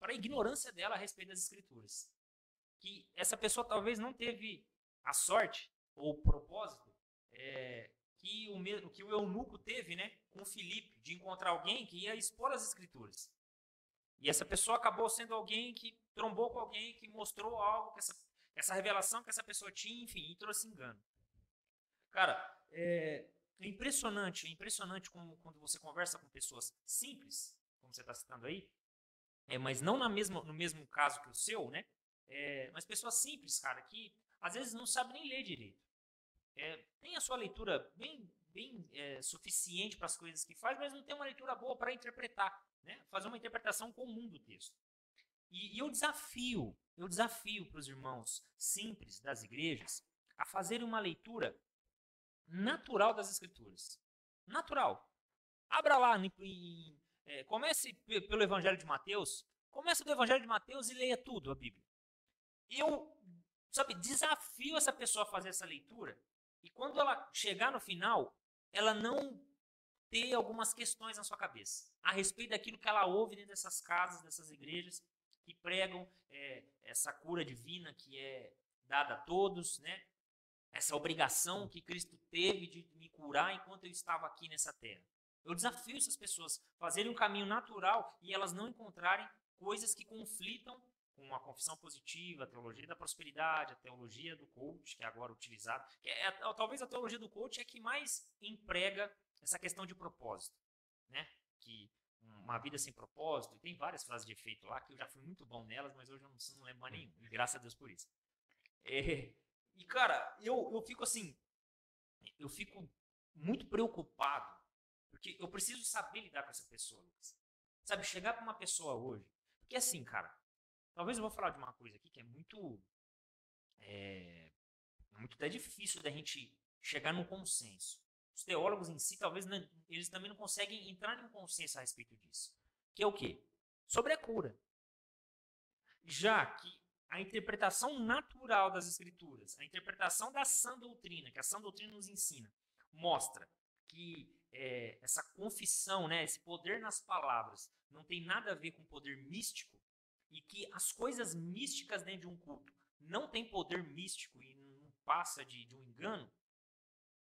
a ignorância dela a respeito das escrituras. Que essa pessoa talvez não teve a sorte ou o propósito é, que, o que o eunuco teve né, com Filipe, de encontrar alguém que ia expor as escrituras. E essa pessoa acabou sendo alguém que trombou com alguém que mostrou algo, que essa, essa revelação que essa pessoa tinha, enfim, e trouxe engano. Cara, é, é impressionante, é impressionante como quando você conversa com pessoas simples, como você está citando aí, é, mas não na mesma, no mesmo caso que o seu, né? É, mas pessoas simples, cara, que às vezes não sabem nem ler direito. É, tem a sua leitura bem, bem é, suficiente para as coisas que faz, mas não tem uma leitura boa para interpretar, né? Fazer uma interpretação comum do texto. E, e eu desafio, eu desafio para os irmãos simples das igrejas a fazerem uma leitura natural das Escrituras. Natural. Abra lá, em, em, é, comece pelo Evangelho de Mateus. Comece do Evangelho de Mateus e leia tudo a Bíblia. Eu, sabe, desafio essa pessoa a fazer essa leitura. E quando ela chegar no final, ela não ter algumas questões na sua cabeça a respeito daquilo que ela ouve dentro dessas casas, dessas igrejas que pregam é, essa cura divina que é dada a todos, né? essa obrigação que Cristo teve de me curar enquanto eu estava aqui nessa terra. Eu desafio essas pessoas a fazerem um caminho natural e elas não encontrarem coisas que conflitam com a confissão positiva, a teologia da prosperidade, a teologia do coach, que é agora utilizada. É, é, talvez a teologia do coach é que mais emprega essa questão de propósito, né? Que uma vida sem propósito, e tem várias frases de efeito lá que eu já fui muito bom nelas, mas hoje eu não, não lembro mais nenhum. Graças a Deus por isso. É, e, cara, eu, eu fico assim. Eu fico muito preocupado. Porque eu preciso saber lidar com essa pessoa, Lucas. Sabe, chegar para uma pessoa hoje. Porque assim, cara. Talvez eu vou falar de uma coisa aqui que é muito. É, muito até difícil da gente chegar num consenso. Os teólogos em si, talvez eles também não conseguem entrar em um consenso a respeito disso. Que é o quê? Sobre a cura. Já que a interpretação natural das escrituras, a interpretação da sã doutrina, que a sã doutrina nos ensina, mostra que é, essa confissão, né, esse poder nas palavras, não tem nada a ver com poder místico e que as coisas místicas dentro de um culto não tem poder místico e não passa de, de um engano,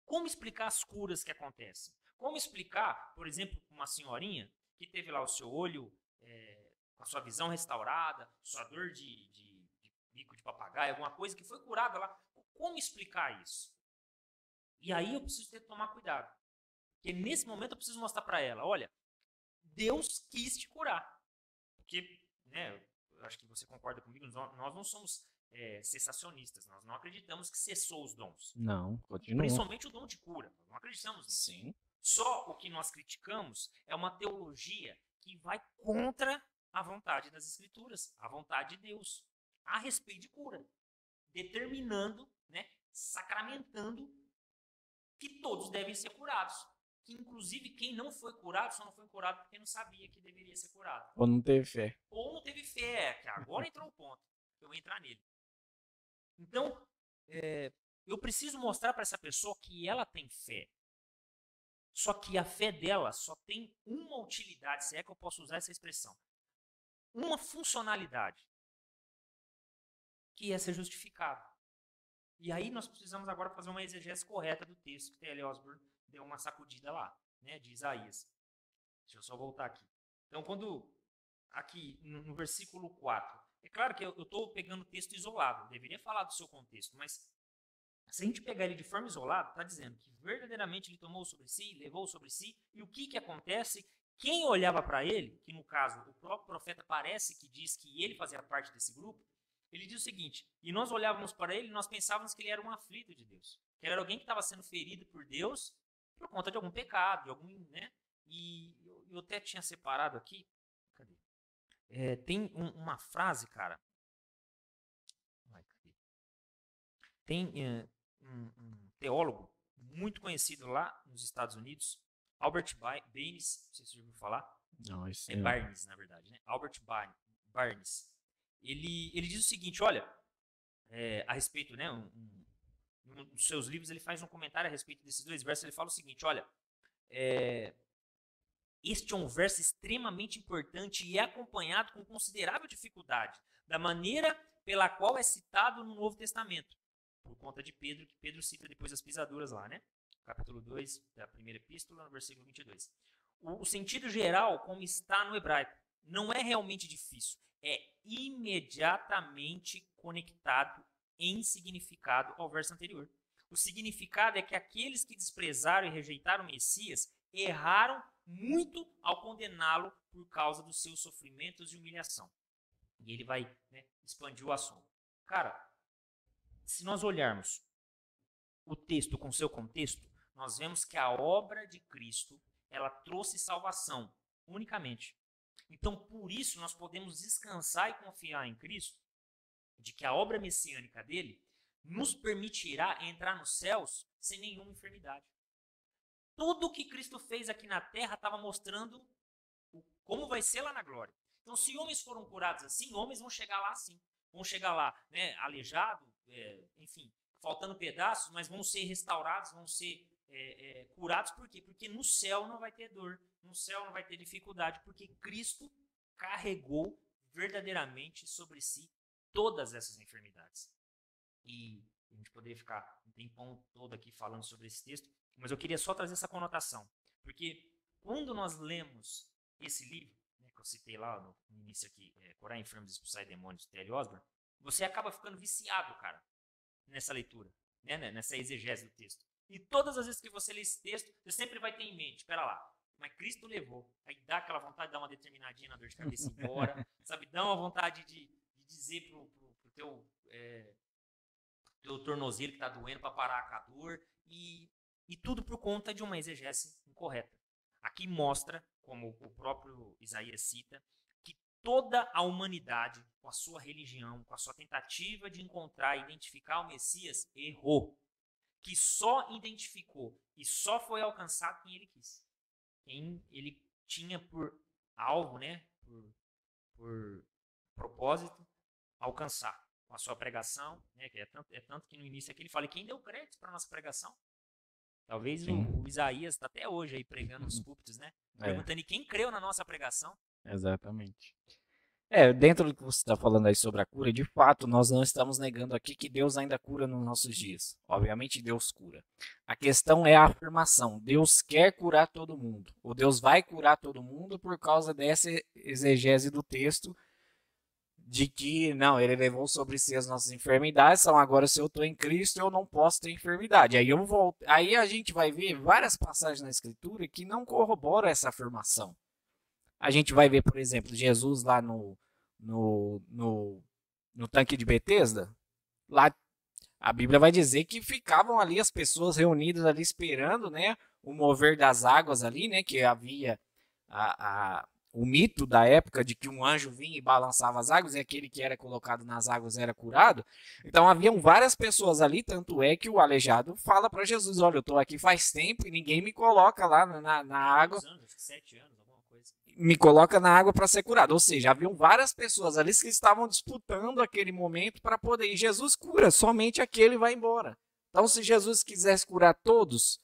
como explicar as curas que acontecem? Como explicar, por exemplo, uma senhorinha que teve lá o seu olho é, a sua visão restaurada, sua dor de, de bico de papagaio, alguma coisa que foi curada lá. Como explicar isso? E aí eu preciso ter que tomar cuidado. Porque nesse momento eu preciso mostrar para ela, olha, Deus quis te curar. Porque, né, eu acho que você concorda comigo, nós não somos é, cessacionistas, nós não acreditamos que cessou os dons.
Não, continua.
Principalmente o dom de cura, nós não acreditamos nisso.
Sim.
Só o que nós criticamos é uma teologia que vai contra a vontade das escrituras, a vontade de Deus a respeito de cura. determinando, né, sacramentando que todos devem ser curados. Que inclusive quem não foi curado só não foi curado porque não sabia que deveria ser curado.
Ou não teve fé.
Ou não teve fé, que agora entrou o ponto. Eu vou entrar nele. Então, é, eu preciso mostrar para essa pessoa que ela tem fé. Só que a fé dela só tem uma utilidade, se é que eu posso usar essa expressão. Uma funcionalidade. Que é ser justificado. E aí nós precisamos agora fazer uma exegese correta do texto que T.L. Osborne deu uma sacudida lá, né, de Isaías. Deixa eu só voltar aqui. Então, quando aqui no, versículo 4, é claro que eu estou pegando o texto isolado, deveria falar do seu contexto, mas se a gente pegar ele de forma isolada, está dizendo que verdadeiramente ele tomou sobre si, levou sobre si, e o que, que acontece? Quem olhava para ele, que no caso o próprio profeta parece que diz que ele fazia parte desse grupo, ele diz o seguinte: e nós olhávamos para ele nós pensávamos que ele era um aflito de Deus, que era alguém que estava sendo ferido por Deus por conta de algum pecado, de algum, né? E eu, eu até tinha separado aqui, cadê? É, tem um, uma frase, cara. Tem é, um, um, teólogo muito conhecido lá nos Estados Unidos, Albert Baines, não sei se você já ouviu falar.
Não,
é Barnes, na verdade, né? Albert Barnes. Ele, ele diz o seguinte, olha, é, a respeito, né, um, dos seus livros ele faz um comentário a respeito desses dois versos, ele fala o seguinte, olha, é, este é um verso extremamente importante e é acompanhado com considerável dificuldade da maneira pela qual é citado no Novo Testamento por conta de Pedro, que Pedro cita depois as pisaduras lá, né? Capítulo 2 da primeira epístola, no versículo 22. O, o sentido geral, como está no hebraico, não é realmente difícil, é imediatamente conectado em significado ao verso anterior. O significado é que aqueles que desprezaram e rejeitaram o Messias erraram muito ao condená-lo por causa dos seus sofrimentos e humilhação. E ele vai né, expandir o assunto. Cara, se nós olharmos o texto com seu contexto, nós vemos que a obra de Cristo ela trouxe salvação unicamente. Então, por isso, nós podemos descansar e confiar em Cristo de que a obra messiânica dele nos permitirá entrar nos céus sem nenhuma enfermidade. Tudo o que Cristo fez aqui na terra estava mostrando como vai ser lá na glória. Então, se homens foram curados assim, homens vão chegar lá assim. Vão chegar lá, né, aleijado, é, enfim, faltando pedaços, mas vão ser restaurados, vão ser é, é, curados. Por quê? Porque no céu não vai ter dor, no céu não vai ter dificuldade, porque Cristo carregou verdadeiramente sobre si todas essas enfermidades. E a gente poderia ficar um tempão todo aqui falando sobre esse texto, mas eu queria só trazer essa conotação, porque quando nós lemos esse livro, né, que eu citei lá no, início aqui, é, Corar Enfermos e Expulsar Demônios, Terry Osborne, você acaba ficando viciado, cara, nessa leitura, né, né, nessa exegese do texto. E todas as vezes que você lê esse texto, você sempre vai ter em mente, espera lá, mas Cristo levou. Aí dá aquela vontade de dar uma determinadinha na dor de cabeça embora, sabe? Dá uma vontade de, de dizer pro, pro, pro teu, é, teu tornozelo que tá doendo para parar a dor. E, e tudo por conta de uma exegese incorreta. Aqui mostra, como o próprio Isaías cita, que toda a humanidade, com a sua religião, com a sua tentativa de encontrar e identificar o Messias, errou. Que só identificou e só foi alcançado quem ele quis quem ele tinha por alvo, né, por, por propósito, alcançar com a sua pregação, né, que é tanto, é tanto que no início aqui ele fala, quem deu crédito para nossa pregação? Talvez o, o, Isaías está até hoje aí pregando nos púlpitos, né? É. Perguntando e quem creu na nossa pregação.
Exatamente. É, dentro do que você está falando aí sobre a cura, de fato, nós não estamos negando aqui que Deus ainda cura nos nossos dias. Obviamente, Deus cura. A questão é a afirmação: Deus quer curar todo mundo. Ou Deus vai curar todo mundo por causa dessa exegese do texto de que, não, ele levou sobre si as nossas enfermidades, então agora se eu estou em Cristo, eu não posso ter enfermidade. Aí eu volto, aí a gente vai ver várias passagens na escritura que não corroboram essa afirmação. A gente vai ver, por exemplo, Jesus lá no, no, no, no tanque de Betesda. Lá a Bíblia vai dizer que ficavam ali as pessoas reunidas ali esperando, né, o mover das águas ali, né, que havia a, a o mito da época de que um anjo vinha e balançava as águas e aquele que era colocado nas águas era curado. Então haviam várias pessoas ali, tanto é que o aleijado fala para Jesus: Olha, eu estou aqui faz tempo e ninguém me coloca lá na, na água. Me coloca na água para ser curado. Ou seja, haviam várias pessoas ali que estavam disputando aquele momento para poder. E Jesus cura, somente aquele vai embora. Então, se Jesus quisesse curar todos,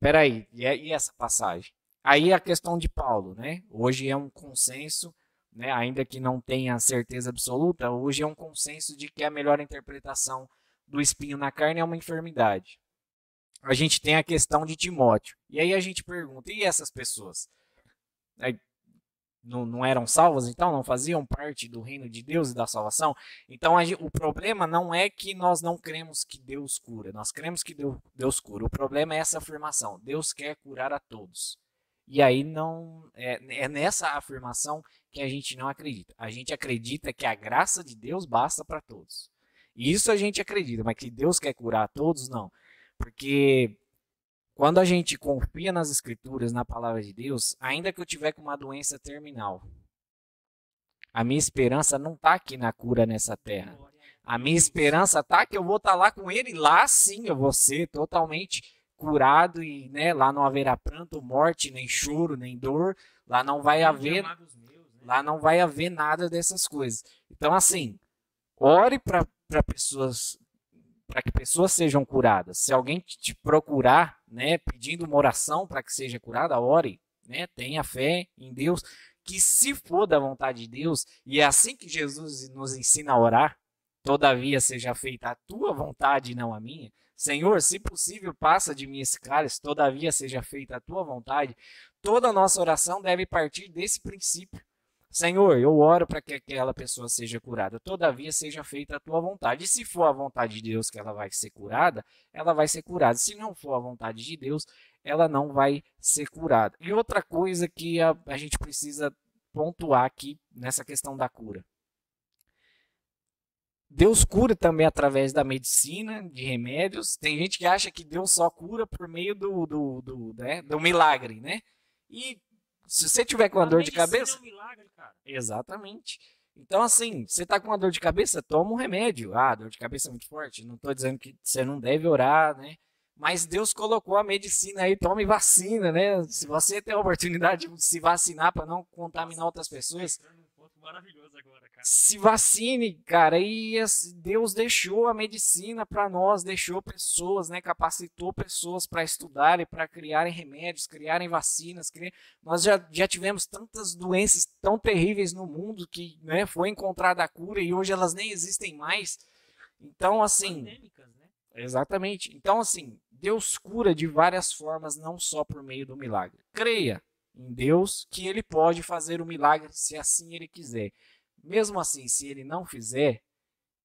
peraí, e, e essa passagem? Aí a questão de Paulo, né? Hoje é um consenso, né? ainda que não tenha certeza absoluta, hoje é um consenso de que a melhor interpretação do espinho na carne é uma enfermidade. A gente tem a questão de Timóteo. E aí a gente pergunta, e essas pessoas? não, não eram salvas, então não faziam parte do reino de Deus e da salvação. Então a, o problema não é que nós não cremos que Deus cura, nós cremos que Deus, Deus cura. O problema é essa afirmação: Deus quer curar a todos. E aí não é, é nessa afirmação que a gente não acredita. A gente acredita que a graça de Deus basta para todos. Isso a gente acredita, mas que Deus quer curar todos, não. Porque quando a gente confia nas escrituras, na palavra de Deus, ainda que eu tiver com uma doença terminal, a minha esperança não está aqui na cura nessa terra. A minha esperança está que eu vou estar tá lá com ele, lá sim eu vou ser totalmente curado e né, lá não haverá pranto, morte, nem choro, nem dor. Lá não vai haver, né? lá não vai haver nada dessas coisas. Então assim, ore para pessoas para que pessoas sejam curadas. Se alguém te procurar, né, pedindo uma oração para que seja curada, ore, né? Tenha fé em Deus, que se for da vontade de Deus, e é assim que Jesus nos ensina a orar, todavia seja feita a tua vontade e não a minha. Senhor, se possível, passa de mim esse cálice, todavia seja feita a tua vontade. Toda nossa oração deve partir desse princípio. Senhor, eu oro para que aquela pessoa seja curada. Todavia seja feita a tua vontade. E se for a vontade de Deus que ela vai ser curada, ela vai ser curada. Se não for a vontade de Deus, ela não vai ser curada. E outra coisa que a, a gente precisa pontuar aqui nessa questão da cura. Deus cura também através da medicina, de remédios. Tem gente que acha que Deus só cura por meio do, do, do, né, do milagre, né? E se você tiver com uma dor de cabeça. É um milagre, cara. Exatamente. Então, assim, você tá com uma dor de cabeça, toma um remédio. Ah, dor de cabeça é muito forte. Não tô dizendo que você não deve orar, né? Mas Deus colocou a medicina aí, tome vacina, né? Se você tem a oportunidade de se vacinar para não contaminar outras pessoas. Maravilhoso agora se vacine, cara. E Deus deixou a medicina para nós, deixou pessoas, né, capacitou pessoas para estudarem, para criarem remédios, criarem vacinas. Criar... Nós já, já tivemos tantas doenças tão terríveis no mundo que né, foi encontrada a cura e hoje elas nem existem mais. Então, assim. Pandêmicas, né? Exatamente. Então, assim, Deus cura de várias formas, não só por meio do milagre. Creia em Deus que ele pode fazer o milagre se assim ele quiser. Mesmo assim, se ele não fizer,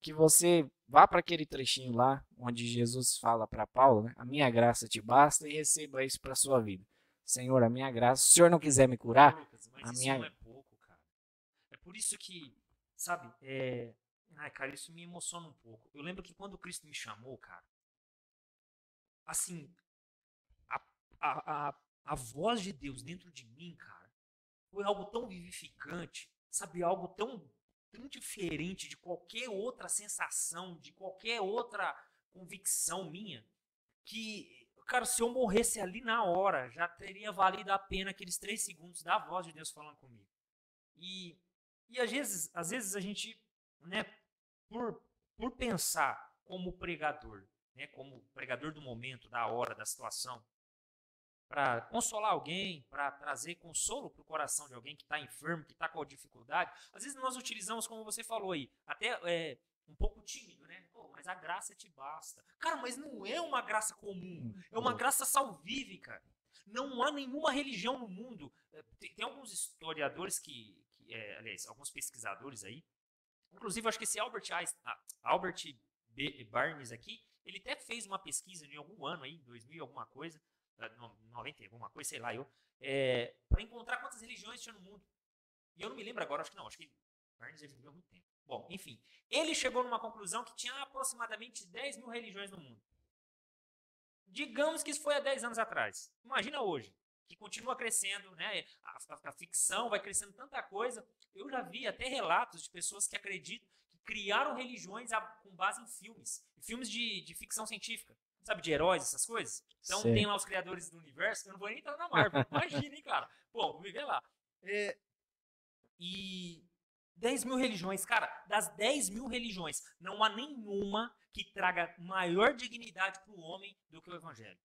que você vá para aquele trechinho lá onde Jesus fala para Paulo, né? a minha graça te basta e receba isso para sua vida. Senhor, a minha graça, se o Senhor não quiser me curar,
Lucas, mas a isso minha... não é pouco, cara. É por isso que, sabe, é... Ai, cara, isso me emociona um pouco. Eu lembro que quando Cristo me chamou, cara, assim, a, a, a, a voz de Deus dentro de mim, cara, foi algo tão vivificante sabe, algo tão, tão diferente de qualquer outra sensação, de qualquer outra convicção minha, que, cara, se eu morresse ali na hora, já teria valido a pena aqueles três segundos da voz de Deus falando comigo. E, e às vezes, às vezes a gente, né, por, por pensar como pregador, né, como pregador do momento, da hora, da situação, para consolar alguém, para trazer consolo para o coração de alguém que está enfermo, que está com dificuldade. Às vezes nós utilizamos, como você falou aí, até é, um pouco tímido, né? Pô, mas a graça te basta. Cara, mas não é uma graça comum, é uma graça salvífica. Não há nenhuma religião no mundo. É, tem, tem alguns historiadores que, que é, aliás, alguns pesquisadores aí, inclusive acho que esse Albert Einstein, ah, Albert. Barnes aqui, ele até fez uma pesquisa em algum ano aí, 2000 alguma coisa, 90, alguma coisa, sei lá, eu, é, para encontrar quantas religiões tinha no mundo. E eu não me lembro agora, acho que não, acho que Barnes viveu há muito tempo. Bom, enfim, ele chegou numa conclusão que tinha aproximadamente 10 mil religiões no mundo. Digamos que isso foi há 10 anos atrás. Imagina hoje, que continua crescendo, né? A, a, a, ficção vai crescendo tanta coisa. Eu já vi até relatos de pessoas que acreditam que criaram religiões a, com base em filmes, filmes de, de ficção científica, sabe, de heróis, essas coisas. Então Sim. tem lá os criadores do universo, eu não vou nem entrar na Marvel, imagina, hein, cara. Pô, ver lá. É, e 10 mil religiões, cara, das 10 mil religiões, não há nenhuma que traga maior dignidade para o homem do que o evangelho.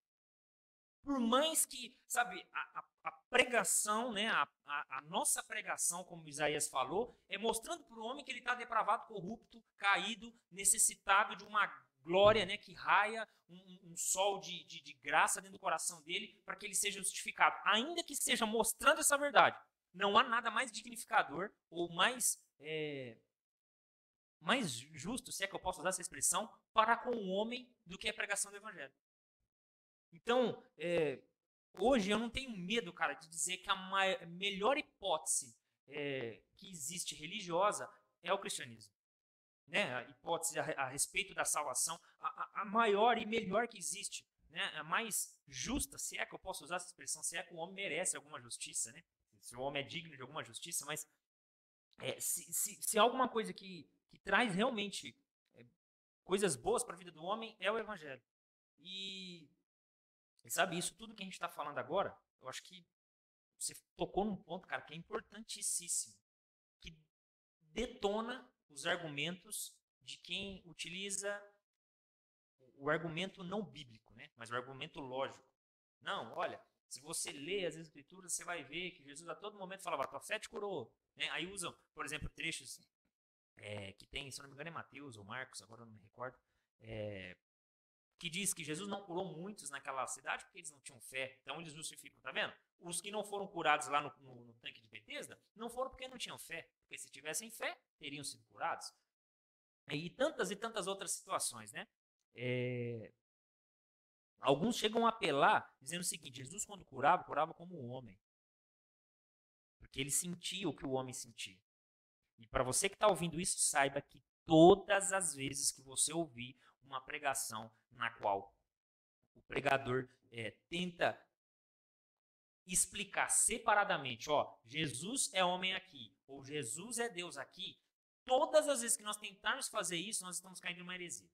Por mais que, sabe, a, a, a pregação, né, a, a, nossa pregação, como Isaías falou, é mostrando para o homem que ele está depravado, corrupto, caído, necessitado de uma glória né, que raia um, um sol de, de, de graça dentro do coração dele para que ele seja justificado. Ainda que seja mostrando essa verdade, não há nada mais dignificador ou mais é, mais justo, se é que eu posso usar essa expressão, para com o homem do que a pregação do evangelho. Então, é, hoje eu não tenho medo, cara, de dizer que a maior, melhor hipótese é, que existe religiosa é o cristianismo. Né? A hipótese a, a respeito da salvação, a, a, maior e melhor que existe, né? a mais justa, se é que eu posso usar essa expressão, se é que o homem merece alguma justiça, né? se o homem é digno de alguma justiça, mas é, se, se, se alguma coisa que, que traz realmente é, coisas boas para a vida do homem é o evangelho. E, e sabe, isso tudo que a gente está falando agora, eu acho que você tocou num ponto, cara, que é importantíssimo. Que detona os argumentos de quem utiliza o argumento não bíblico, né? mas o argumento lógico. Não, olha, se você lê as escrituras, você vai ver que Jesus a todo momento falava, tua fé te curou. Né? Aí usam, por exemplo, trechos é, que tem, se não me engano é Mateus ou Marcos, agora não me recordo, é, que diz que Jesus não curou muitos naquela cidade porque eles não tinham fé. Então eles justificam, tá vendo? Os que não foram curados lá no, no, no tanque de Betesda não foram porque não tinham fé. Porque se tivessem fé, teriam sido curados. E tantas e tantas outras situações, né? É... Alguns chegam a apelar dizendo o seguinte: Jesus, quando curava, curava como um homem. Porque ele sentia o que o homem sentia. E para você que está ouvindo isso, saiba que todas as vezes que você ouvir uma pregação na qual o pregador é, tenta explicar separadamente, ó, Jesus é homem aqui, ou Jesus é Deus aqui, todas as vezes que nós tentarmos fazer isso, nós estamos caindo em uma heresia.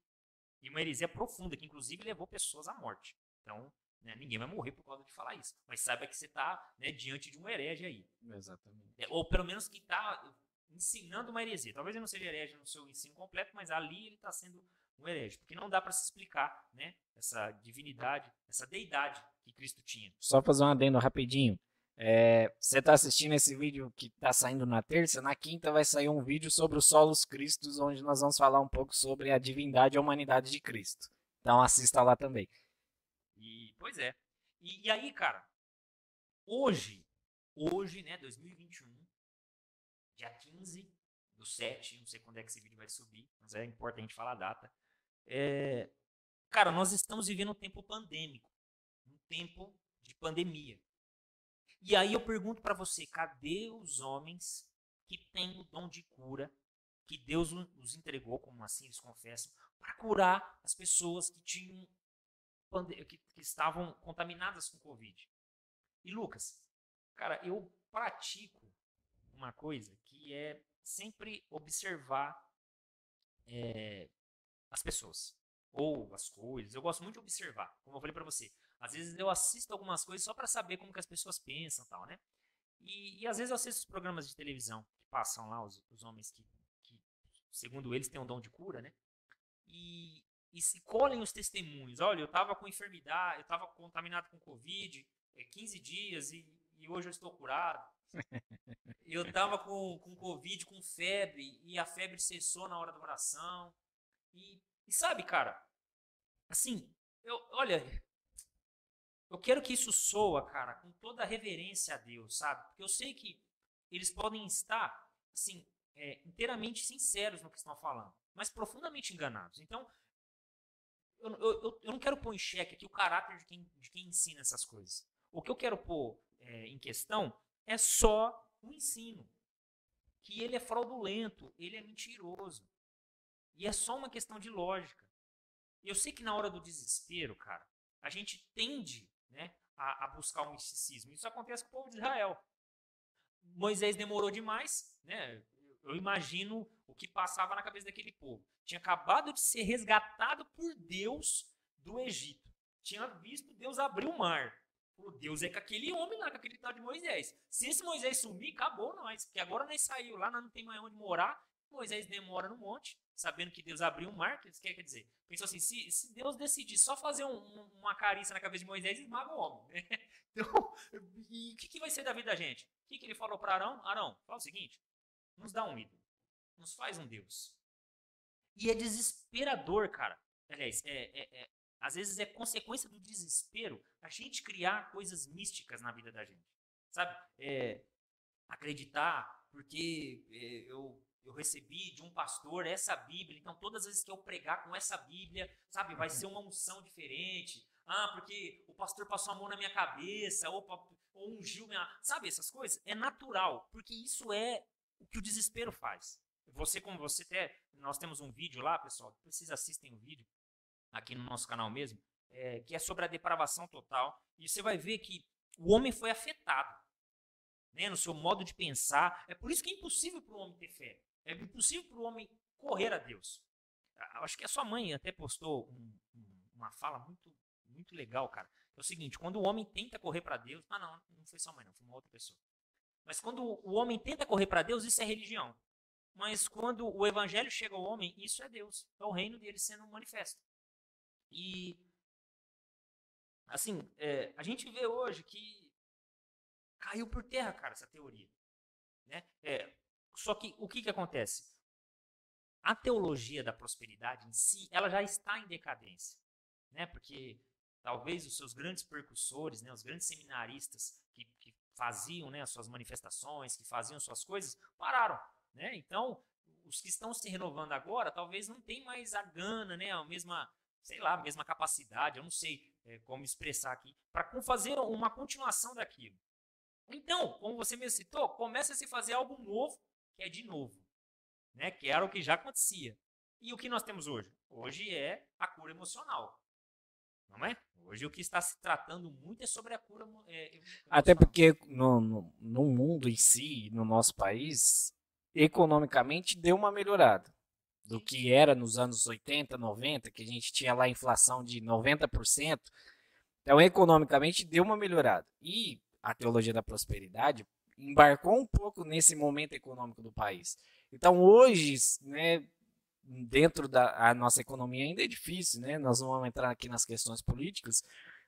E uma heresia profunda, que inclusive levou pessoas à morte. Então, né, ninguém vai morrer por causa de falar isso. Mas saiba que você está né, diante de um herege aí.
Exatamente.
É, ou pelo menos que está ensinando uma heresia. Talvez ele não seja herege no seu ensino completo, mas ali ele está sendo um herege. Porque não dá para se explicar né, essa divindade, essa deidade que Cristo tinha.
Só fazer um adendo rapidinho. É, você está assistindo esse vídeo que está saindo na terça, na quinta vai sair um vídeo sobre os solos cristos, onde nós vamos falar um pouco sobre a divindade e a humanidade de Cristo. Então assista lá também.
E, pois é. E, e aí, cara, hoje, hoje, né, 2021, dia 15 do 7, não sei quando é que esse vídeo vai subir, mas é importante falar a data. É, cara, nós estamos vivendo um tempo pandêmico, tempo de pandemia. E aí eu pergunto para você, cadê os homens que têm o dom de cura, que Deus os entregou, como assim eles confessam, para curar as pessoas que tinham que, que estavam contaminadas com Covid? E Lucas, cara, eu pratico uma coisa que é sempre observar é, as pessoas ou as coisas. Eu gosto muito de observar, como eu falei para você. Às vezes eu assisto algumas coisas só para saber como que as pessoas pensam, tal, né? E, e, às vezes eu assisto os programas de televisão que passam lá os, os homens que, que, segundo eles, têm um dom de cura, né? E, e se colhem os testemunhos. Olha, eu estava com enfermidade, eu estava contaminado com Covid, é 15 dias e, e hoje eu estou curado. eu estava com, com Covid, com febre, e a febre cessou na hora da oração. E, e sabe, cara, assim, eu, olha, eu quero que isso soa, cara, com toda a reverência a Deus, sabe? Porque eu sei que eles podem estar, assim, é, inteiramente sinceros no que estão falando, mas profundamente enganados. Então, eu, eu, eu não quero pôr em xeque aqui o caráter de quem, de quem ensina essas coisas. O que eu quero pôr é, em questão é só o ensino. Que ele é fraudulento, ele é mentiroso. E é só uma questão de lógica. Eu sei que na hora do desespero, cara, a gente tende né, a, a buscar o misticismo. Isso acontece com o povo de Israel. Moisés demorou demais, né? Eu imagino o que passava na cabeça daquele povo. Tinha acabado de ser resgatado por Deus do Egito. Tinha visto Deus abrir o mar. O Deus é com aquele homem lá, com aquele tal de Moisés. Se esse Moisés sumir, acabou nós. Porque agora nós saiu lá, nós não tem mais onde morar. Moisés demora no monte, sabendo que Deus abriu o mar. Que quer dizer? Pensou assim: se, se Deus decidir só fazer um, uma carícia na cabeça de Moisés, esmaga o homem. Então, e o que, que, vai ser da vida da gente? O que, que ele falou para Arão? Arão, fala o seguinte: nos dá um ídolo, nos faz um Deus. E é desesperador, cara. Aliás, é, é, é, às vezes é consequência do desespero a gente criar coisas místicas na vida da gente. Sabe? É, acreditar, porque é, eu, eu recebi de um pastor essa Bíblia, então todas as vezes que eu pregar com essa Bíblia, sabe, vai ser uma unção diferente. Ah, porque o pastor passou a mão na minha cabeça, ou, ou ungiu minha. Sabe, essas coisas? É natural, porque isso é o que o desespero faz. Você, como você até. Nós temos um vídeo lá, pessoal, vocês assistem o vídeo aqui no nosso canal mesmo, é, que é sobre a depravação total. E você vai ver que o homem foi afetado né, no seu modo de pensar. É por isso que é impossível para o homem ter fé. É impossível para o homem correr a Deus. Acho que a sua mãe até postou um, um, uma fala muito, muito legal, cara. É o seguinte: quando o homem tenta correr para Deus. Ah, não, não foi sua mãe, não, foi uma outra pessoa. Mas quando o homem tenta correr para Deus, isso é religião. Mas quando o evangelho chega ao homem, isso é Deus. É o reino dele sendo manifesto. E, assim, é, a gente vê hoje que caiu por terra, cara, essa teoria. Né? É, só que o que, que acontece? A teologia da prosperidade em si, ela já está em decadência. Né? Porque talvez os seus grandes percussores, né, os grandes seminaristas que, que faziam né, as suas manifestações, que faziam suas coisas, pararam. Né? Então, os que estão se renovando agora talvez não tenham mais a gana, né, a mesma, sei lá, a mesma capacidade, eu não sei é, como expressar aqui, para fazer uma continuação daquilo. Então, como você me citou, começa a se fazer algo novo, que é de novo, né, que era o que já acontecia. E o que nós temos hoje? Hoje é a cura emocional. Não é? Hoje o que está se tratando muito é sobre a cura. É,
Até porque no, no, no, mundo em si, no nosso país, economicamente deu uma melhorada. Do que era nos anos 80, 90, que a gente tinha lá inflação de 90%. Então, economicamente, deu uma melhorada. E a teologia da prosperidade embarcou um pouco nesse momento econômico do país. Então, hoje, né, dentro da nossa economia ainda é difícil, né? Nós não vamos entrar aqui nas questões políticas,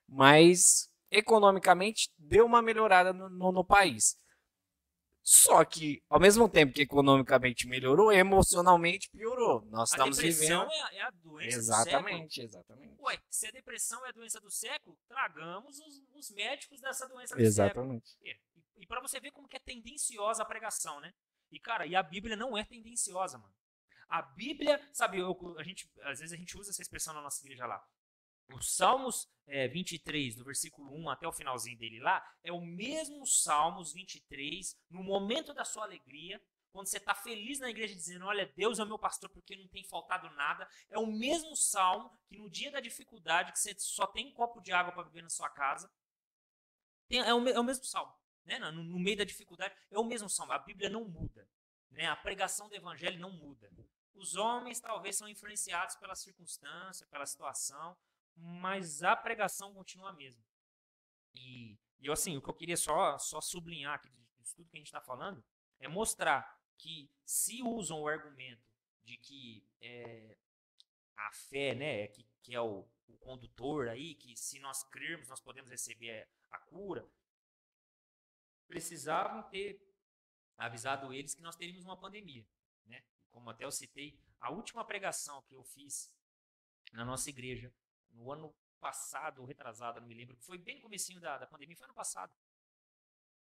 mas economicamente deu uma melhorada no, no, no país. Só que, ao mesmo tempo que economicamente melhorou, emocionalmente piorou. Nós a estamos
vivendo. É, é a doença
exatamente, do século. Exatamente.
Ué, se a depressão é a doença do século, tragamos os, os médicos dessa doença do
exatamente.
século. Exatamente. E, para você ver como que é tendenciosa a pregação, né? E, cara, e a Bíblia não é tendenciosa, mano. A Bíblia, sabe, eu, a gente, às vezes a gente usa essa expressão na nossa igreja lá. Os Salmos é, 23, do versículo 1 até o finalzinho dele lá, é o mesmo Salmos 23, no momento da sua alegria, quando você está feliz na igreja dizendo, olha, Deus é o meu pastor porque não tem faltado nada, é o mesmo salmo que no dia da dificuldade, que você só tem um copo de água para beber na sua casa, tem, é, o, é, o, mesmo salmo. Né? No, no, meio da dificuldade, é o mesmo salmo. A Bíblia não muda. Né? A pregação do evangelho não muda. Os homens talvez são influenciados pela circunstância, pela situação, mas a pregação continua a mesma. E, e assim, o que eu queria só, só sublinhar aqui disso tudo que a gente está falando é mostrar que se usam o argumento de que é, a fé, né, que, que é o, o, condutor aí, que se nós crermos nós podemos receber a cura, precisavam ter avisado eles que nós teríamos uma pandemia, né? Como até eu citei, a última pregação que eu fiz na nossa igreja no ano passado, ou retrasado, não me lembro, foi bem no comecinho da, da pandemia, foi ano passado.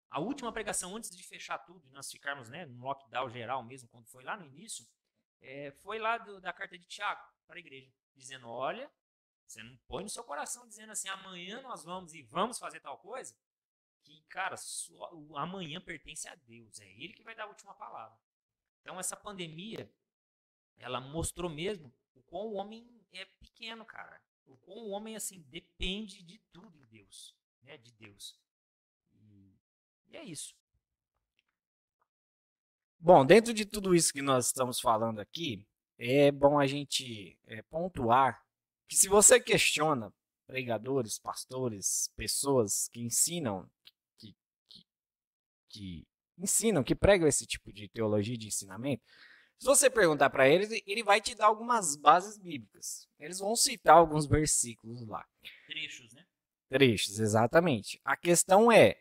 A última pregação antes de fechar tudo, e nós ficarmos né, no lockdown geral mesmo, quando foi lá no início, é, foi lá do, da carta de Tiago para a igreja, dizendo: olha, você não põe no seu coração dizendo assim, amanhã nós vamos e vamos fazer tal coisa, que, cara, o amanhã pertence a Deus, é Ele que vai dar a última palavra. Então, essa pandemia, ela mostrou mesmo o quão o homem é pequeno, cara o, o homem assim depende de tudo em Deus. Né? de Deus. E, e é isso.
Bom, dentro de tudo isso que nós estamos falando aqui, é bom a gente é, pontuar que se você questiona pregadores, pastores, pessoas que ensinam, que ensinam, que pregam esse tipo de teologia de ensinamento, se você perguntar para eles, ele vai te dar algumas bases bíblicas. Eles vão citar alguns versículos lá.
Trechos, né?
Trechos, exatamente. A questão é,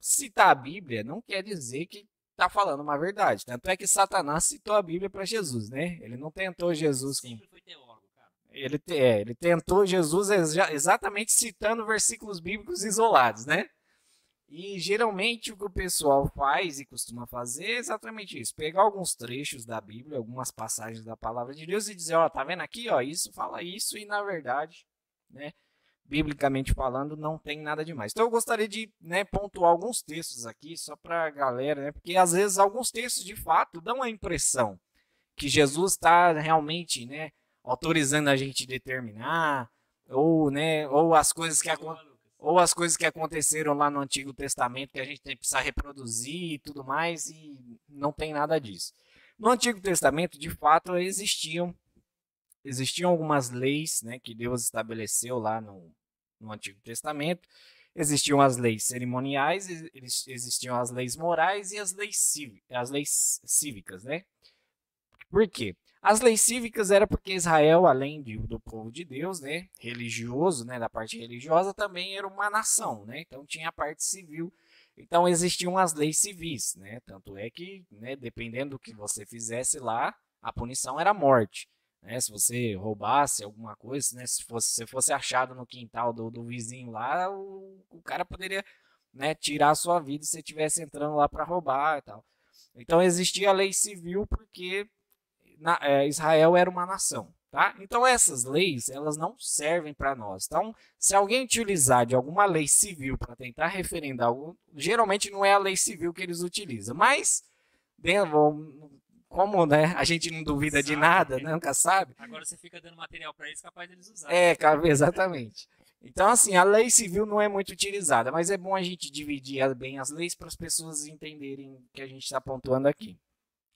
citar a Bíblia não quer dizer que está falando uma verdade. Tanto é que Satanás citou a Bíblia para Jesus, né? Ele não tentou Jesus
com... Sempre foi teólogo, cara.
Ele, é, ele tentou Jesus exatamente citando versículos bíblicos isolados, né? E geralmente o que o pessoal faz e costuma fazer é exatamente isso: pegar alguns trechos da Bíblia, algumas passagens da palavra de Deus e dizer, ó, tá vendo aqui, ó, isso fala isso e na verdade, né, biblicamente falando, não tem nada demais. Então eu gostaria de, né, pontuar alguns textos aqui só para a galera, né, porque às vezes alguns textos de fato dão a impressão que Jesus está realmente, né, autorizando a gente determinar ou, né, ou as coisas que acontecem ou as coisas que aconteceram lá no Antigo Testamento que a gente tem que precisar reproduzir e tudo mais, e não tem nada disso. No Antigo Testamento, de fato, existiam existiam algumas leis né, que Deus estabeleceu lá no, no Antigo Testamento. Existiam as leis cerimoniais, existiam as leis morais e as leis, as leis cívicas, né? Por quê? As leis cívicas era porque Israel, além de, do povo de Deus, né, religioso, né, da parte religiosa, também era uma nação, né? Então tinha a parte civil. Então existiam as leis civis, né? Tanto é que, né, dependendo do que você fizesse lá, a punição era morte. Né? Se você roubasse alguma coisa, né, se fosse, se fosse achado no quintal do, do vizinho lá, o, o cara poderia né, tirar a sua vida se você estivesse entrando lá para roubar e tal. Então existia a lei civil porque na, é, Israel era uma nação. Tá? Então essas leis elas não servem para nós. Então, se alguém utilizar de alguma lei civil para tentar referendar algo, geralmente não é a lei civil que eles utilizam. Mas como né, a gente não duvida sabe, de nada, né? nunca sabe.
Agora você fica dando material para eles, capaz deles usarem.
É, exatamente. Então, assim, a lei civil não é muito utilizada, mas é bom a gente dividir bem as leis para as pessoas entenderem o que a gente está pontuando aqui.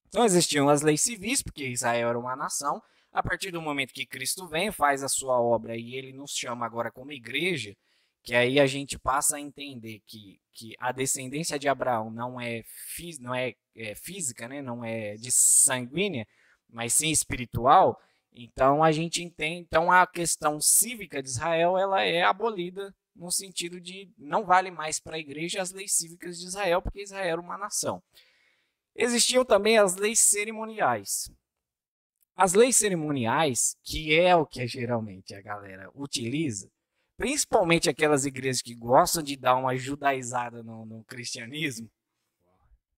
Então existiam as leis civis, porque Israel era uma nação. A partir do momento que Cristo vem, faz a sua obra e ele nos chama agora como igreja, que aí a gente passa a entender que, que a descendência de Abraão não é, não é, é física, né? não é de sanguínea, mas sim espiritual. Então a gente entende, então a questão cívica de Israel ela é abolida no sentido de não vale mais para a igreja as leis cívicas de Israel, porque Israel era uma nação. Existiam também as leis cerimoniais. As leis cerimoniais, que é o que geralmente a galera utiliza, principalmente aquelas igrejas que gostam de dar uma judaizada no, no cristianismo,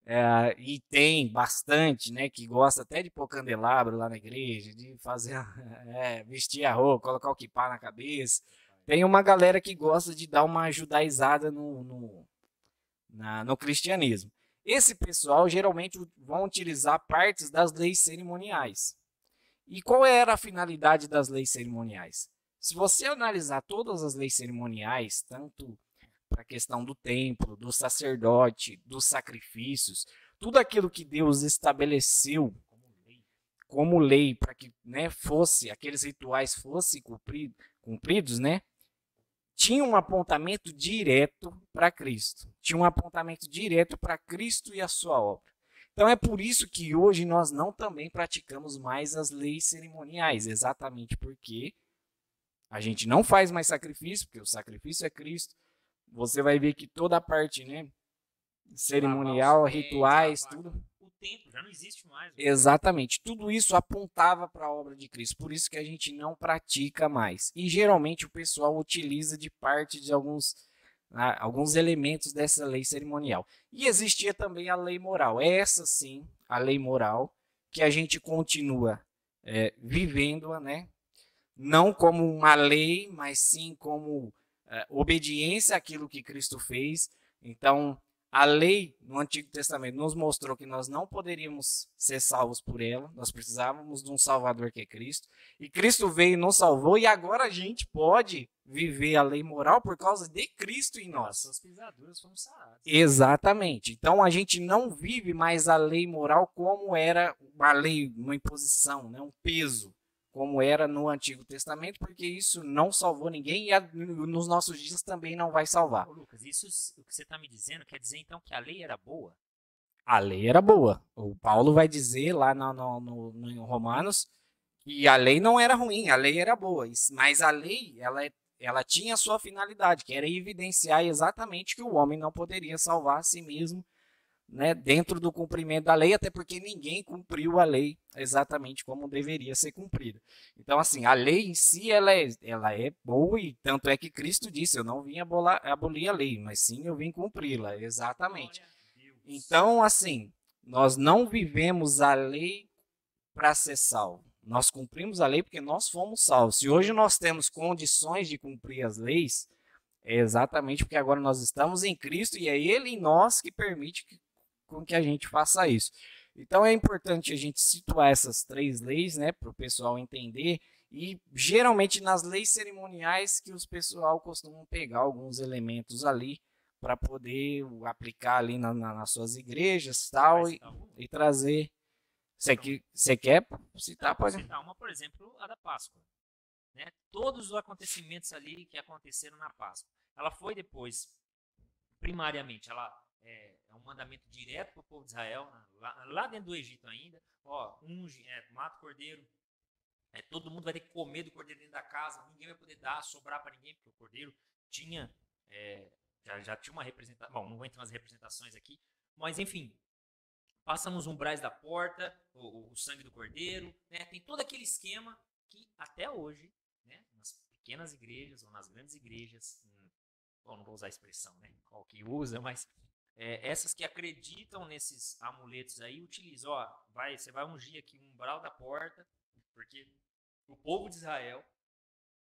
é, e tem bastante, né, que gosta até de pôr candelabro lá na igreja, de fazer, é, vestir a roupa, colocar o kipá na cabeça. Tem uma galera que gosta de dar uma judaizada no, no, na, no cristianismo. Esse pessoal geralmente vão utilizar partes das leis cerimoniais. E qual era a finalidade das leis cerimoniais? Se você analisar todas as leis cerimoniais, tanto para a questão do templo, do sacerdote, dos sacrifícios, tudo aquilo que Deus estabeleceu como lei para que né, fosse aqueles rituais fossem cumpridos, né? Tinha um apontamento direto para Cristo. Tinha um apontamento direto para Cristo e a sua obra. Então é por isso que hoje nós não também praticamos mais as leis cerimoniais, exatamente porque a gente não faz mais sacrifício, porque o sacrifício é Cristo. Você vai ver que toda a parte, né, cerimonial, rituais, tudo
tempo, já não existe mais.
Exatamente. Tudo isso apontava para a obra de Cristo. Por isso que a gente não pratica mais. E geralmente o pessoal utiliza de parte de alguns, né, alguns elementos dessa lei cerimonial. E existia também a lei moral. Essa sim, a lei moral, que a gente continua é, vivendo, né? Não como uma lei, mas sim como é, obediência àquilo que Cristo fez. Então, a lei no Antigo Testamento nos mostrou que nós não poderíamos ser salvos por ela, nós precisávamos de um Salvador que é Cristo. E Cristo veio e nos salvou, e agora a gente pode viver a lei moral por causa de Cristo em nós.
Pisaduras foram saradas.
Exatamente. Então a gente não vive mais a lei moral como era a lei, uma imposição, né? um peso como era no Antigo Testamento, porque isso não salvou ninguém e a, nos nossos dias também não vai salvar.
Ô, Lucas, isso o que você está me dizendo quer dizer então que a lei era boa?
A lei era boa. O Paulo vai dizer lá no, no, no, no Romanos que a lei não era ruim, a lei era boa, mas a lei ela, ela tinha a sua finalidade, que era evidenciar exatamente que o homem não poderia salvar a si mesmo né, dentro do cumprimento da lei, até porque ninguém cumpriu a lei exatamente como deveria ser cumprida. Então, assim, a lei em si ela é, ela é boa e tanto é que Cristo disse: Eu não vim abolar, abolir a lei, mas sim eu vim cumpri-la. Exatamente. Então, assim, nós não vivemos a lei para ser salvo. Nós cumprimos a lei porque nós fomos salvos. Se hoje nós temos condições de cumprir as leis, é exatamente porque agora nós estamos em Cristo e é Ele em nós que permite que com que a gente faça isso. Então é importante a gente situar essas três leis, né, para o pessoal entender. E geralmente nas leis cerimoniais que os pessoal costumam pegar alguns elementos ali para poder aplicar ali na, na, nas suas igrejas tal e, e trazer. Você que, quer citar? Pode
citar uma, por exemplo, a da Páscoa. Né? Todos os acontecimentos ali que aconteceram na Páscoa. Ela foi depois, primariamente, ela é, é um mandamento direto para o povo de Israel, né? lá, lá, dentro do Egito ainda. Ó, unge, é, mata o cordeiro. É, todo mundo vai ter que comer do cordeiro dentro da casa. Ninguém vai poder dar, sobrar para ninguém, porque o cordeiro tinha. É, já, já tinha uma representação. Bom, não vou entrar nas representações aqui. Mas, enfim, passa nos umbrais da porta, o, o, sangue do cordeiro. Né? Tem todo aquele esquema que até hoje, né, nas pequenas igrejas ou nas grandes igrejas, hum, bom, não vou usar a expressão, né, qual que usa, mas é, essas que acreditam nesses amuletos aí utilizam, ó, vai, você vai ungir aqui um umbral da porta, porque o povo de Israel,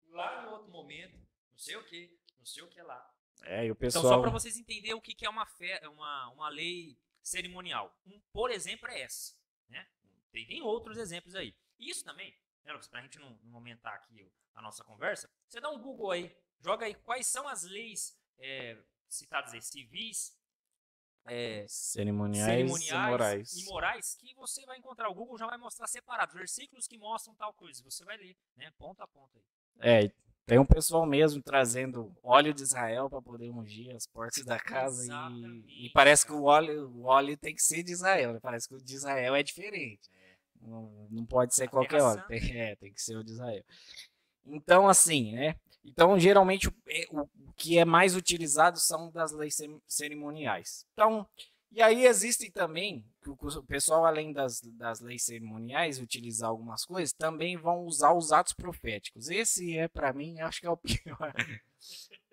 lá no outro momento, não sei o que, não sei o que lá.
É, e o pessoal...
Então, só para vocês entenderem o que, que é uma, fé, uma, uma lei cerimonial. Um, por exemplo, é essa. Né? Tem, tem outros exemplos aí. Isso também, né, para a gente não, não, aumentar aqui a nossa conversa, você dá um Google aí, joga aí quais são as leis é, citadas aí, civis,
é, cerimoniais, cerimoniais e morais.
e morais que você vai encontrar. O Google já vai mostrar separado, versículos que mostram tal coisa. Você vai ler, né? Ponto a ponto aí.
É, tem um pessoal mesmo trazendo óleo de Israel para poder ungir as portas da casa e, e, parece que o óleo, o óleo tem que ser de Israel. Né? Parece que o de Israel é diferente. É. Não, não pode ser a qualquer óleo. Tem, é, tem que ser o de Israel. Então, assim, né? Então, geralmente, o, é, o que é mais utilizado são das leis cerimoniais. Então, e aí existem também, o pessoal, além das, das leis cerimoniais, utilizar algumas coisas, também vão usar os atos proféticos. Esse é, para mim, acho que é o pior.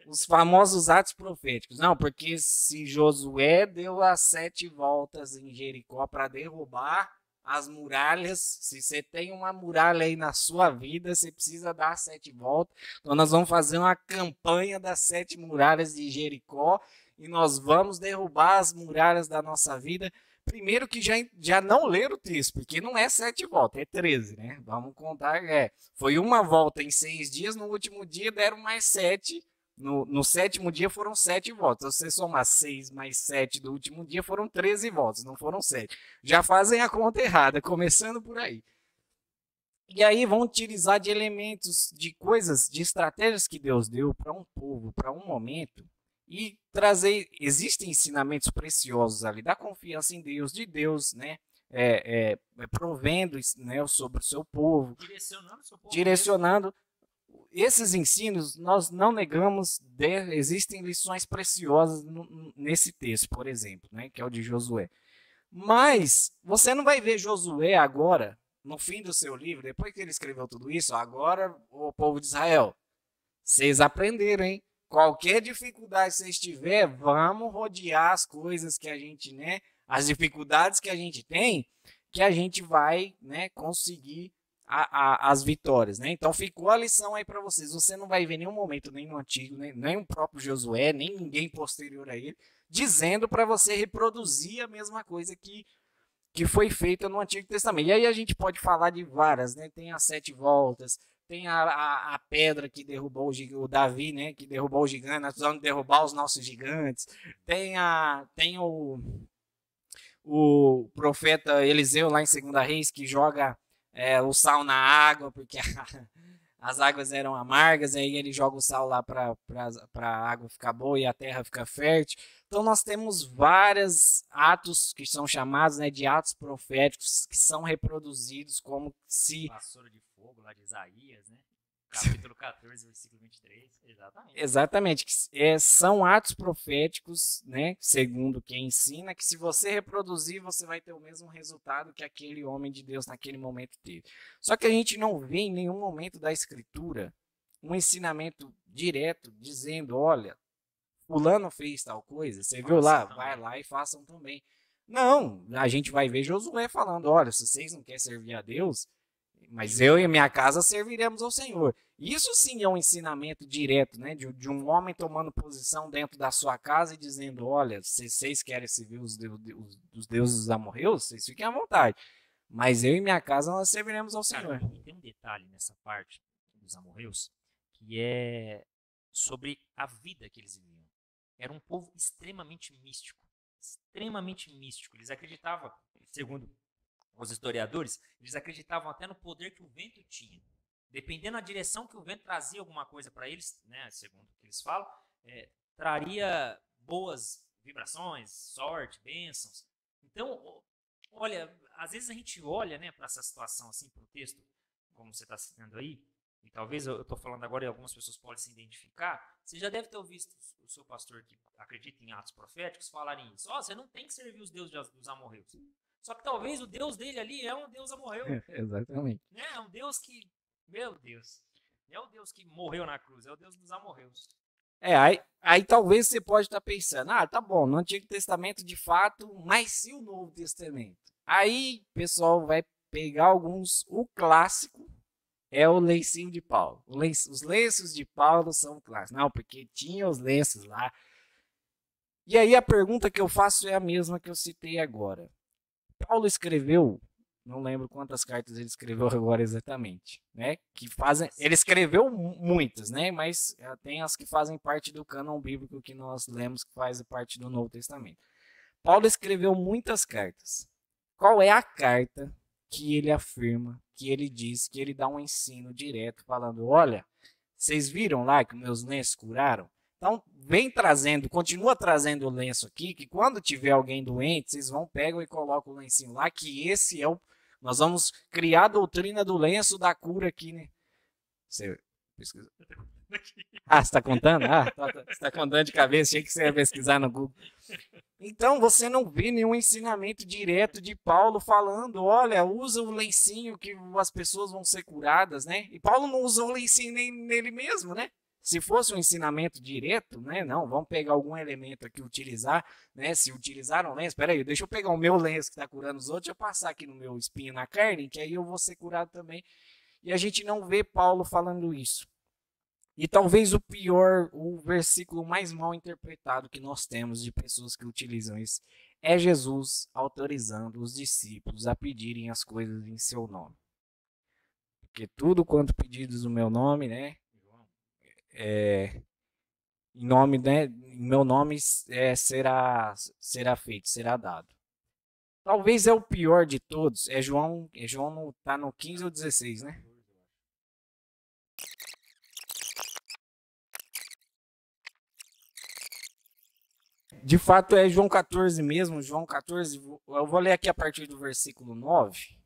Os famosos atos proféticos. Não, porque se Josué deu as sete voltas em Jericó para derrubar as muralhas. Se você tem uma muralha aí na sua vida, você precisa dar sete voltas. Então nós vamos fazer uma campanha das sete muralhas de Jericó e nós vamos derrubar as muralhas da nossa vida. Primeiro que já, já não ler o texto, porque não é sete voltas, é treze, né? Vamos contar, é. Foi uma volta em seis dias, no último dia deram mais sete no, no, sétimo dia foram sete votos. Se você somar seis mais sete do último dia, foram 13 votos, não foram sete. Já fazem a conta errada, começando por aí. E aí vão utilizar de elementos, de coisas, de estratégias que Deus deu para um povo, para um momento, e trazer. Existem ensinamentos preciosos ali da confiança em Deus, de Deus, né? É, é, é provendo né, sobre o seu povo,
direcionando, seu povo
direcionando esses ensinos nós não negamos, de, existem lições preciosas nesse texto, por exemplo, né, que é o de Josué. Mas você não vai ver Josué agora, no fim do seu livro, depois que ele escreveu tudo isso, agora o povo de Israel, vocês aprenderam, hein? Qualquer dificuldade que vocês tiver, vamos rodear as coisas que a gente, né, as dificuldades que a gente tem, que a gente vai, né, conseguir a, a, as vitórias, né? Então ficou a lição aí para vocês. Você não vai ver nenhum momento, nem no antigo, nem, nem o próprio Josué, nem ninguém posterior a ele, dizendo para você reproduzir a mesma coisa que, que foi feita no Antigo Testamento. E aí a gente pode falar de várias, né? Tem as sete voltas, tem a, a, a pedra que derrubou o, o, Davi, né? Que derrubou o gigante, nós precisamos derrubar os nossos gigantes. Tem, a, tem o, o profeta Eliseu lá em Segunda Reis que joga é, o sal na água, porque as águas eram amargas, aí ele joga o sal lá para a água ficar boa e a terra ficar fértil. Então nós temos vários atos que são chamados né, de atos proféticos que são reproduzidos como se.
Vassoura de fogo lá de Isaías, né? Capítulo 14, versículo 23. Exatamente.
Exatamente. É, são atos proféticos, né? Segundo quem ensina, que se você reproduzir, você vai ter o mesmo resultado que aquele homem de Deus naquele momento teve. Só que a gente não vê em nenhum momento da Escritura um ensinamento direto dizendo: olha, Fulano fez tal coisa, você viu lá? Também. Vai lá e façam também. Não, a gente vai ver Josué falando: olha, se vocês não querem servir a Deus mas eu e minha casa serviremos ao Senhor. Isso sim é um ensinamento direto, né? De, de um homem tomando posição dentro da sua casa e dizendo: olha, se vocês querem servir os, deus, os deuses dos amorreus, vocês fiquem à vontade. Mas eu e minha casa nós serviremos ao Senhor.
Cara, tem um detalhe nessa parte dos amorreus que é sobre a vida que eles viviam. Era um povo extremamente místico. Extremamente místico. Eles acreditavam, segundo os historiadores, eles acreditavam até no poder que o vento tinha. Dependendo da direção que o vento trazia alguma coisa para eles, né, segundo o que eles falam, é, traria boas vibrações, sorte, bênçãos. Então, olha, às vezes a gente olha né, para essa situação, assim, para o texto, como você está citando aí, e talvez eu estou falando agora e algumas pessoas podem se identificar, você já deve ter ouvido o seu pastor que acredita em atos proféticos falarem isso. Ó, oh, você não tem que servir os deuses dos amorreus. Só que talvez o Deus dele ali é um Deus morreu. É,
exatamente.
Né? É um Deus que, meu Deus, não é o Deus que morreu na cruz, é o Deus dos amorreus.
É, aí, aí talvez você pode estar pensando, ah, tá bom, no Antigo Testamento de fato, mas se o Novo Testamento? Aí o pessoal vai pegar alguns, o clássico é o lencinho de Paulo. os lenços de Paulo são clássicos. Não, porque tinha os lenços lá. E aí a pergunta que eu faço é a mesma que eu citei agora. Paulo escreveu, não lembro quantas cartas ele escreveu agora exatamente, né? Que fazem, ele escreveu muitas, né? Mas eh, tem as que fazem parte do cânon bíblico que nós lemos que faz parte do Novo Testamento. Paulo escreveu muitas cartas. Qual é a carta que ele afirma, que ele diz, que ele dá um ensino direto falando, olha, vocês viram lá que meus lenços curaram? Então, vem trazendo, continua trazendo o lenço aqui, que quando tiver alguém doente, vocês vão, pegam e colocam o lencinho lá, que esse é o. Nós vamos criar a doutrina do lenço da cura aqui, né? Você pesquisa. Ah, você está contando? Ah, tá, tá, você está contando de cabeça, achei que você ia pesquisar no Google. Então, você não vê nenhum ensinamento direto de Paulo falando, olha, usa o lencinho que as pessoas vão ser curadas, né? E Paulo não usou o lencinho nem nele mesmo, né? Se fosse um ensinamento direto, né? Não, vamos pegar algum elemento aqui utilizar, né? Se utilizaram lenço, peraí, deixa eu pegar o meu lenço que está curando os outros, deixa eu passar aqui no meu espinho na carne, que aí eu vou ser curado também. E a gente não vê Paulo falando isso. E talvez o pior, o versículo mais mal interpretado que nós temos de pessoas que utilizam isso é Jesus autorizando os discípulos a pedirem as coisas em seu nome. Porque tudo quanto pedidos no meu nome, né? É, em nome, né, em meu nome é, será será feito, será dado. Talvez é o pior de todos. É João, é João no, tá no 15 ou 16, né? De fato é João 14 mesmo, João 14. Eu vou ler aqui a partir do versículo 9.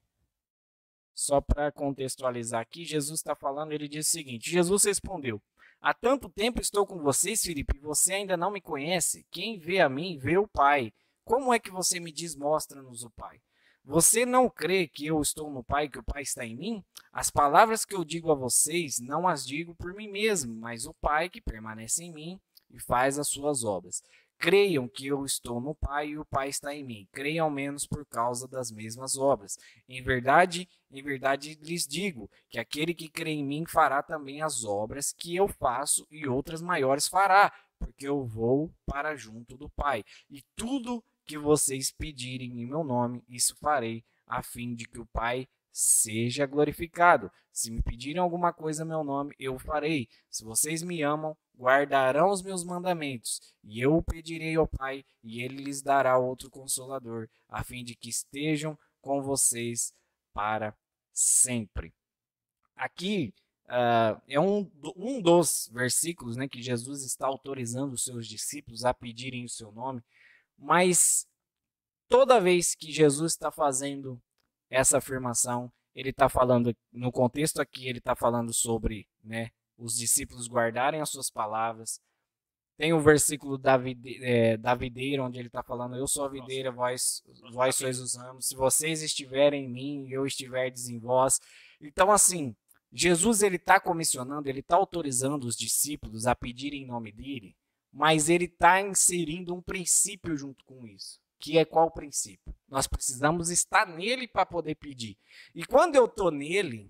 Só para contextualizar aqui, Jesus está falando, ele diz o seguinte: Jesus respondeu: Há tanto tempo estou com vocês, Felipe, você ainda não me conhece. Quem vê a mim, vê o Pai. Como é que você me diz, mostra-nos o Pai? Você não crê que eu estou no Pai, que o Pai está em mim? As palavras que eu digo a vocês, não as digo por mim mesmo, mas o Pai que permanece em mim e faz as suas obras. Creiam que eu estou no Pai e o Pai está em mim. Creiam menos por causa das mesmas obras. Em verdade, em verdade lhes digo que aquele que crê em mim fará também as obras que eu faço e outras maiores fará, porque eu vou para junto do Pai. E tudo que vocês pedirem em meu nome, isso farei, a fim de que o Pai seja glorificado. Se me pedirem alguma coisa em meu nome, eu farei. Se vocês me amam, guardarão os meus mandamentos. E eu o pedirei ao Pai, e ele lhes dará outro consolador, a fim de que estejam com vocês para sempre. Aqui uh, é um, um dos versículos né, que Jesus está autorizando os seus discípulos a pedirem o seu nome, mas toda vez que Jesus está fazendo essa afirmação. Ele está falando, no contexto aqui, ele está falando sobre né, os discípulos guardarem as suas palavras. Tem o versículo da, vide, é, da videira, onde ele está falando: Eu sou a videira, vós, vós sois os ramos. Se vocês estiverem em mim, eu estiverdes em vós. Então, assim, Jesus ele está comissionando, ele está autorizando os discípulos a pedirem em nome dele, mas ele está inserindo um princípio junto com isso que é qual o princípio? Nós precisamos estar nele para poder pedir. E quando eu estou nele,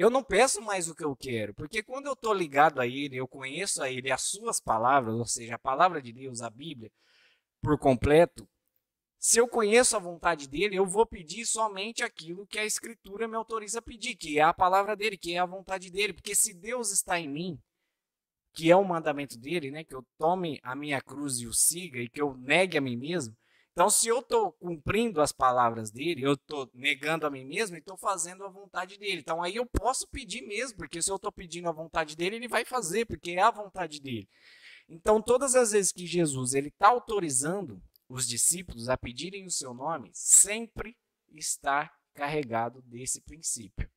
eu não peço mais o que eu quero, porque quando eu estou ligado a ele, eu conheço a ele as suas palavras, ou seja, a palavra de Deus, a Bíblia, por completo. Se eu conheço a vontade dele, eu vou pedir somente aquilo que a Escritura me autoriza a pedir, que é a palavra dele, que é a vontade dele. Porque se Deus está em mim, que é o mandamento dele, né, que eu tome a minha cruz e o siga, e que eu negue a mim mesmo, então, se eu estou cumprindo as palavras dele, eu estou negando a mim mesmo e estou fazendo a vontade dele. Então, aí eu posso pedir mesmo, porque se eu estou pedindo a vontade dele, ele vai fazer, porque é a vontade dele. Então, todas as vezes que Jesus ele está autorizando os discípulos a pedirem o seu nome, sempre está carregado desse princípio,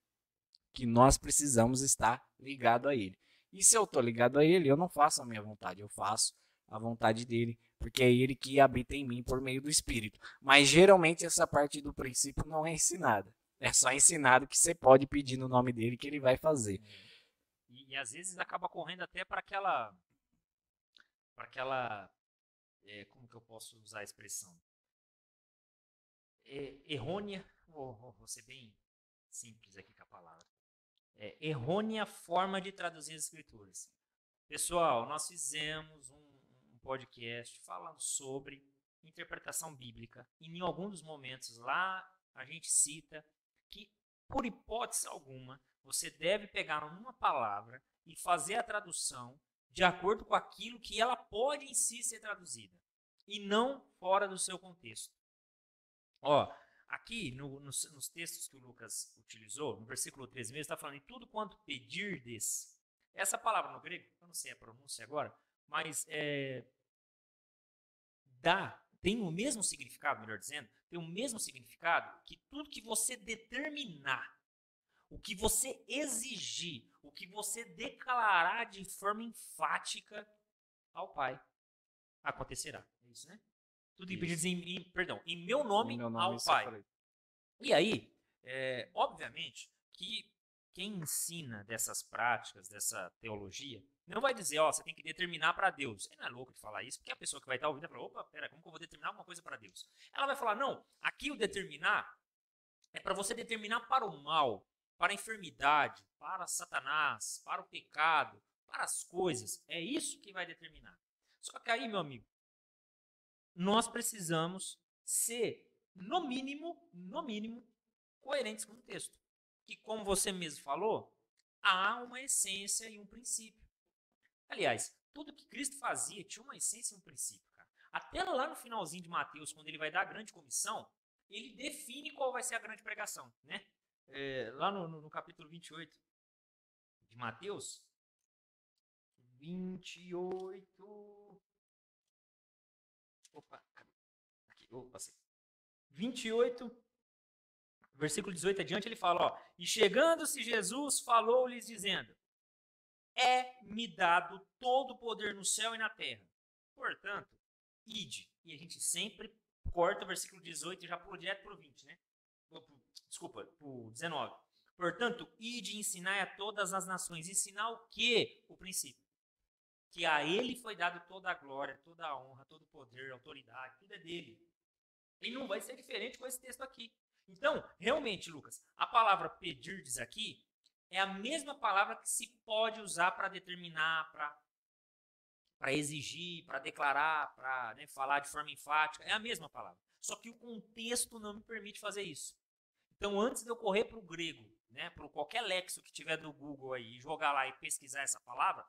que nós precisamos estar ligado a ele. E se eu estou ligado a ele, eu não faço a minha vontade, eu faço a vontade dele, porque é ele que habita em mim por meio do Espírito. Mas geralmente essa parte do princípio não é ensinada. É só ensinado que você pode pedir no nome dele que ele vai fazer.
E, e às vezes acaba correndo até para aquela. Para aquela. É, como que eu posso usar a expressão? É, errônea. Vou, vou ser bem simples aqui com a palavra. É, errônea forma de traduzir as escrituras. Pessoal, nós fizemos um podcast falando sobre interpretação bíblica. E em algum dos momentos lá a gente cita que, por hipótese alguma, você deve pegar uma palavra e fazer a tradução de acordo com aquilo que ela pode em si ser traduzida e não fora do seu contexto. Ó, aqui no, nos, nos, textos que o Lucas utilizou, no versículo 13 mesmo, está falando em tudo quanto pedirdes. Essa palavra no grego, eu não sei a pronúncia agora, mas é, dá, tem o mesmo significado, melhor dizendo, tem o mesmo significado que tudo que você determinar, o que você exigir, o que você declarar de forma enfática ao Pai, acontecerá. É isso, né? Tudo que pedir em, em, perdão, em meu nome, em meu nome ao Pai. E aí, é, obviamente, que quem ensina dessas práticas, dessa teologia, não vai dizer, ó, você tem que determinar para Deus. Você não é louco de falar isso, porque a pessoa que vai estar ouvindo vai falar, opa, pera, como que eu vou determinar alguma coisa para Deus? Ela vai falar, não, aqui o determinar é para você determinar para o mal, para a enfermidade, para Satanás, para o pecado, para as coisas. É isso que vai determinar. Só que aí, meu amigo, nós precisamos ser, no mínimo, no mínimo, coerentes com o texto que, como você mesmo falou, há uma essência e um princípio. Aliás, tudo que Cristo fazia tinha uma essência e um princípio. Cara. Até lá no finalzinho de Mateus, quando ele vai dar a grande comissão, ele define qual vai ser a grande pregação. Né? É, lá no, no, no capítulo 28 de Mateus, 28. Opa, aqui, opa, 28, versículo 18 adiante, ele fala: ó, E chegando-se Jesus, falou-lhes, dizendo: É-me dado todo o poder no céu e na terra. Portanto, ide. E a gente sempre corta o versículo 18 e já pula direto para o 20, né? Desculpa, para o 19. Portanto, ide e ensinai a todas as nações. Ensinar o quê? O princípio. que a ele foi dado toda a glória, toda a honra, todo o poder, autoridade, tudo é dele. E não vai ser diferente com esse texto aqui. Então, realmente, Lucas, a palavra pedir diz aqui é a mesma palavra que se pode usar para determinar, para exigir, para declarar, para né, falar de forma enfática. É a mesma palavra. Só que o contexto não me permite fazer isso. Então, antes de eu correr para o grego, né, para qualquer lexo que tiver do Google aí, jogar lá e pesquisar essa palavra,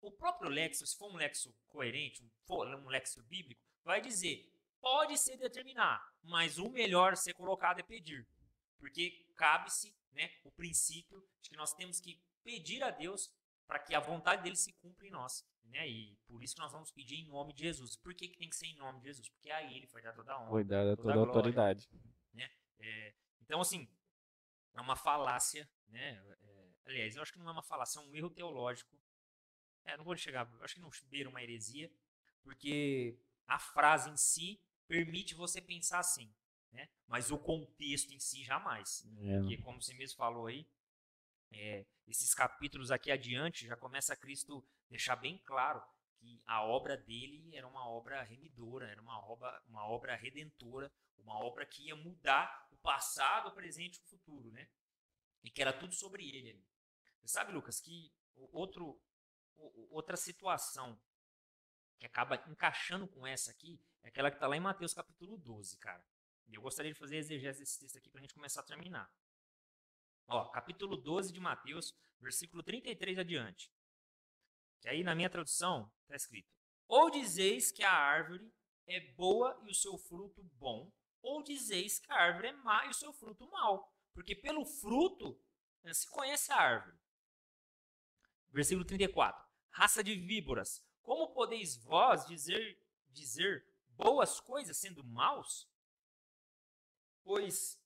o próprio lexo, se for um lexo coerente, um, um lexo bíblico, vai dizer pode ser determinar, mas o melhor ser colocado é pedir. Porque cabe-se né, o princípio de que nós temos que pedir a Deus para que a vontade dele se cumpra em nós. Né? E por isso que nós vamos pedir em nome de Jesus. Por que, que tem que ser em nome de Jesus? Porque aí ele foi dar toda a honra.
Foi dada
toda,
a
glória,
autoridade.
Né? É, então, assim, é uma falácia. Né? É, aliás, eu acho que não é uma falácia, é um erro teológico. É, não vou chegar, acho que não beira uma heresia, porque a frase em si permite você pensar assim, né? Mas o contexto em si jamais. É. Porque, como você mesmo falou aí, é, esses capítulos aqui adiante já começa Cristo deixar bem claro que a obra dele era uma obra remidora, era uma obra, uma obra redentora, uma obra que ia mudar o passado, o presente e o futuro, né? E que era tudo sobre ele. Você sabe, Lucas, que outro, outra situação que acaba encaixando com essa aqui é aquela que está lá em Mateus capítulo 12, cara. E eu gostaria de fazer exegese desse texto aqui para a gente começar a terminar. Ó, capítulo 12 de Mateus, versículo 33 adiante. Que aí na minha tradução está escrito: Ou dizeis que a árvore é boa e o seu fruto bom, ou dizeis que a árvore é má e o seu fruto mau. Porque pelo fruto né, se conhece a árvore. Versículo 34. Raça de víboras, como podeis vós dizer, dizer boas coisas sendo maus? Pois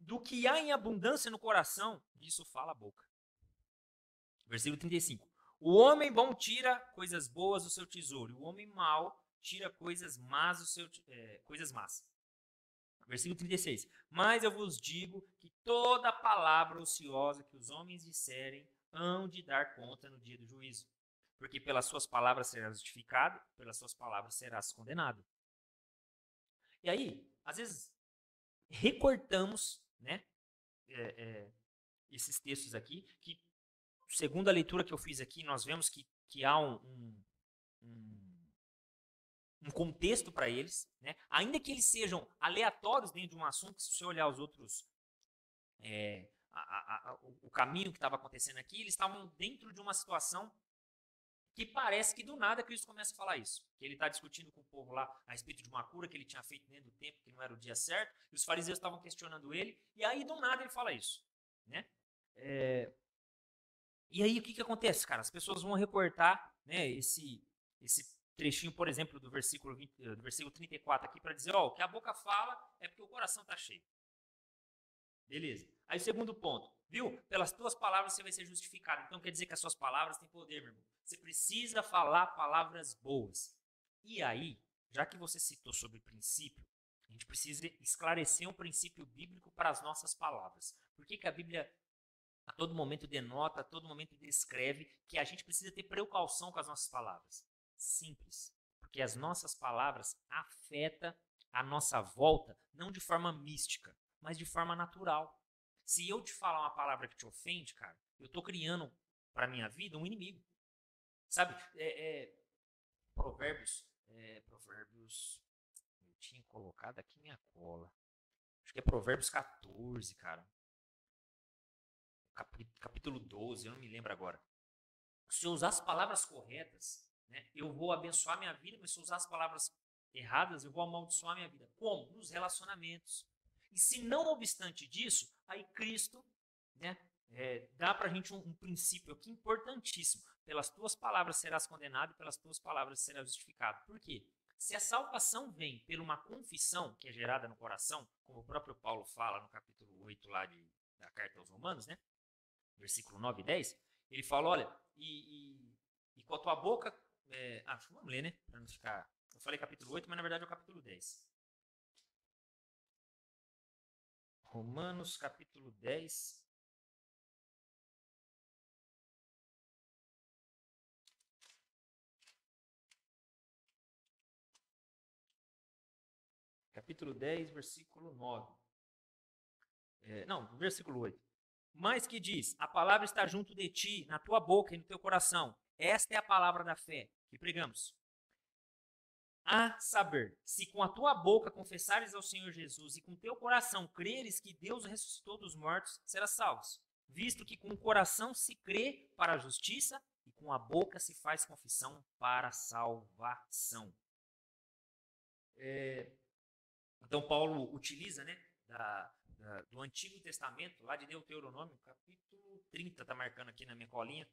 do que há em abundância no coração, disso fala a boca. Versículo 35. O homem bom tira coisas boas do seu tesouro, o homem mau tira coisas más do seu é, coisas más. Versículo 36. Mas eu vos digo que toda palavra ociosa que os homens disserem hão de dar conta no dia do juízo. Porque pelas suas palavras serás justificado, pelas suas palavras serás condenado. E aí, às vezes, recortamos né, é, é, esses textos aqui, que, segundo a leitura que eu fiz aqui, nós vemos que, que há um, um, um contexto para eles, né? ainda que eles sejam aleatórios dentro de um assunto, se você olhar os outros. É, a, a, a, o caminho que estava acontecendo aqui, eles estavam dentro de uma situação que parece que do nada Cristo começa a falar isso. Que ele está discutindo com o povo lá a respeito de uma cura que ele tinha feito dentro do tempo, que não era o dia certo, e os fariseus estavam questionando ele, e aí do nada ele fala isso. Né? É... E aí o que, que acontece, cara? As pessoas vão reportar né, esse, esse trechinho, por exemplo, do versículo, 20, eh, do versículo 34 aqui, para dizer: ó, o que a boca fala é porque o coração está cheio. Beleza. Aí o segundo ponto, viu? Pelas tuas palavras você vai ser justificado. Então quer dizer que as suas palavras têm poder, meu irmão. Você precisa falar palavras boas. E aí, já que você citou sobre princípio, a gente precisa esclarecer um princípio bíblico para as nossas palavras. Por que, que a Bíblia a todo momento denota, a todo momento descreve que a gente precisa ter precaução com as nossas palavras? Simples. Porque as nossas palavras afetam a nossa volta, não de forma mística, mas de forma natural. Se eu te falar uma palavra que te ofende, cara, eu estou criando para minha vida um inimigo. Sabe, é, é, provérbios, é, provérbios, eu tinha colocado aqui minha cola. Acho que é provérbios 14, cara. Capítulo 12, eu não me lembro agora. Se eu usar as palavras corretas, né, eu vou abençoar minha vida, mas se eu usar as palavras erradas, eu vou amaldiçoar minha vida. Como? Nos relacionamentos. E se não obstante disso, aí Cristo né, é, dá para a gente um, um, princípio aqui importantíssimo. Pelas tuas palavras serás condenado e pelas tuas palavras serás justificado. Por quê? Se a salvação vem por uma confissão que é gerada no coração, como o próprio Paulo fala no capítulo 8 lá de, da carta aos Romanos, né? Versículo 9 e 10, ele fala, olha, e, e, e com a tua boca... É, ah, vamos ler, né? Para não ficar... Eu falei capítulo 8, mas na verdade é o capítulo 10. Romanos capítulo 10. Capítulo 10, versículo 9. É, não, versículo 8. Mas que diz: A palavra está junto de ti, na tua boca e no teu coração. Esta é a palavra da fé que pregamos. A saber, se com a tua boca confessares ao Senhor Jesus e com teu coração creres que Deus ressuscitou dos mortos, serás salvo. Visto que com o coração se crê para a justiça e com a boca se faz confissão para a salvação. É, então Paulo utiliza, né, da, da, do Antigo Testamento, lá de Deuteronômio, capítulo 30, está marcando aqui na minha colinha,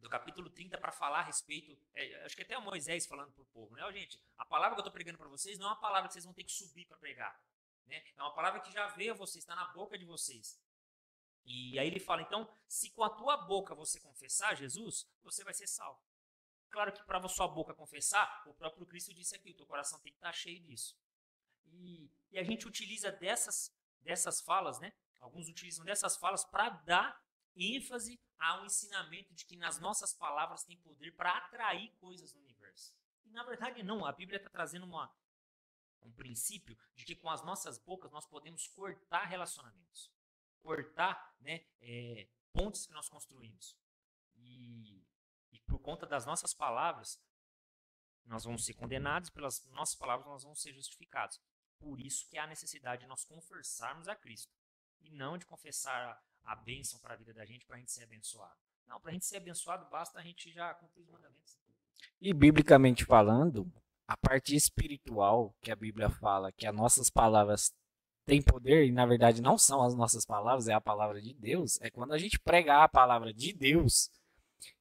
do capítulo 30 para falar a respeito, é, acho que até o Moisés falando para o povo, né? Gente, a palavra que eu estou pregando para vocês não é uma palavra que vocês vão ter que subir para pregar, né? É uma palavra que já veio a vocês, está na boca de vocês. E aí ele fala, então, se com a tua boca você confessar Jesus, você vai ser salvo. Claro que para a sua boca confessar, o próprio Cristo disse aqui, o teu coração tem que estar tá cheio disso. E, e a gente utiliza dessas, dessas falas, né? Alguns utilizam dessas falas para dar ênfase ao ensinamento de que nas nossas palavras tem poder para atrair coisas no universo. E na verdade não, a Bíblia está trazendo uma, um princípio de que com as nossas bocas nós podemos cortar relacionamentos, cortar né, é, pontes que nós construímos. E, e por conta das nossas palavras, nós vamos ser condenados, pelas nossas palavras nós vamos ser justificados. Por isso que há necessidade de nós confessarmos a Cristo e não de confessar a bênção para a vida da gente para a gente ser abençoado. Não, para a gente ser abençoado, basta a gente já cumprir os mandamentos.
E biblicamente falando, a parte espiritual que a Bíblia fala, que as nossas palavras têm poder, e na verdade não são as nossas palavras, é a palavra de Deus, é quando a gente pregar a palavra de Deus,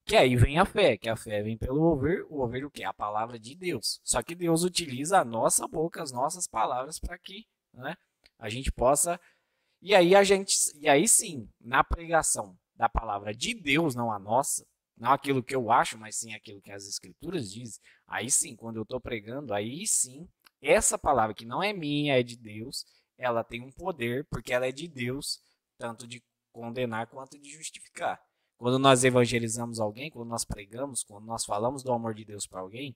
que aí vem a fé, que a fé vem pelo ouvir, o ouvir o que? A palavra de Deus. Só que Deus utiliza a nossa boca, as nossas palavras, para que né, a gente possa e aí a gente, e aí sim, na pregação da palavra de Deus, não a nossa, não aquilo que eu acho, mas sim aquilo que as escrituras dizem, aí sim, quando eu estou pregando, aí sim, essa palavra que não é minha, é de Deus, ela tem um poder, porque ela é de Deus, tanto de condenar quanto de justificar. Quando nós evangelizamos alguém, quando nós pregamos, quando nós falamos do amor de Deus para alguém,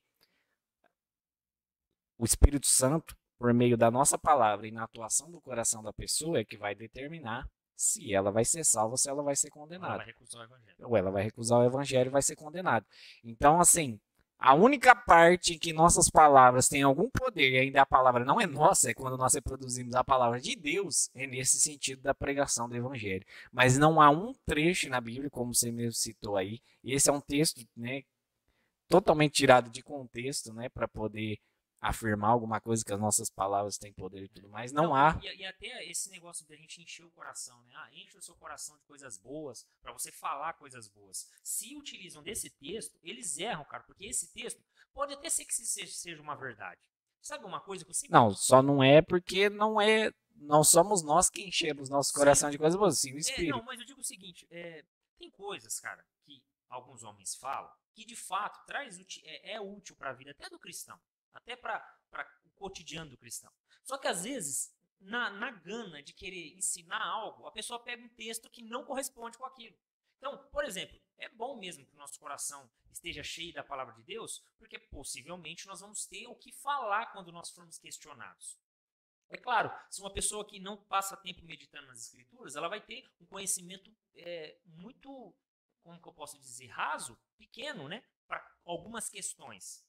o Espírito Santo por meio da nossa palavra e na atuação do coração da pessoa é que vai determinar se ela vai ser salva ou se ela vai ser condenada. Ou ela vai recusar o evangelho. Ou ela vai recusar o evangelho e vai ser condenada. Então, assim, a única parte em que nossas palavras têm algum poder e ainda a palavra não é nossa, é quando nós reproduzimos a palavra de Deus, é nesse sentido da pregação do evangelho. Mas não há um trecho na Bíblia, como você mesmo citou aí, e esse é um texto, né, totalmente tirado de contexto, né, para poder afirmar alguma coisa que as nossas palavras têm poder e tudo mais. Não, não há.
E, e, até esse negócio de a gente encher o coração, né? Ah, enche o seu coração de coisas boas para você falar coisas boas. Se utilizam desse texto, eles erram, cara, porque esse texto pode até ser que seja uma verdade. Sabe uma coisa que eu sempre...
Não, só não é porque não é. Não somos nós que enchemos nosso coração de coisas boas, sim o espírito.
É, não, mas eu digo o seguinte: é, tem coisas, cara, que alguns homens falam que de fato traz é, é útil para a vida até do cristão até para o cotidiano do cristão. Só que às vezes, na, na gana de querer ensinar algo, a pessoa pega um texto que não corresponde com aquilo. Então, por exemplo, é bom mesmo que o nosso coração esteja cheio da palavra de Deus, porque possivelmente nós vamos ter o que falar quando nós formos questionados. É claro, se uma pessoa que não passa tempo meditando nas escrituras, ela vai ter um conhecimento é, muito, como que eu posso dizer, raso, pequeno, né, para algumas questões.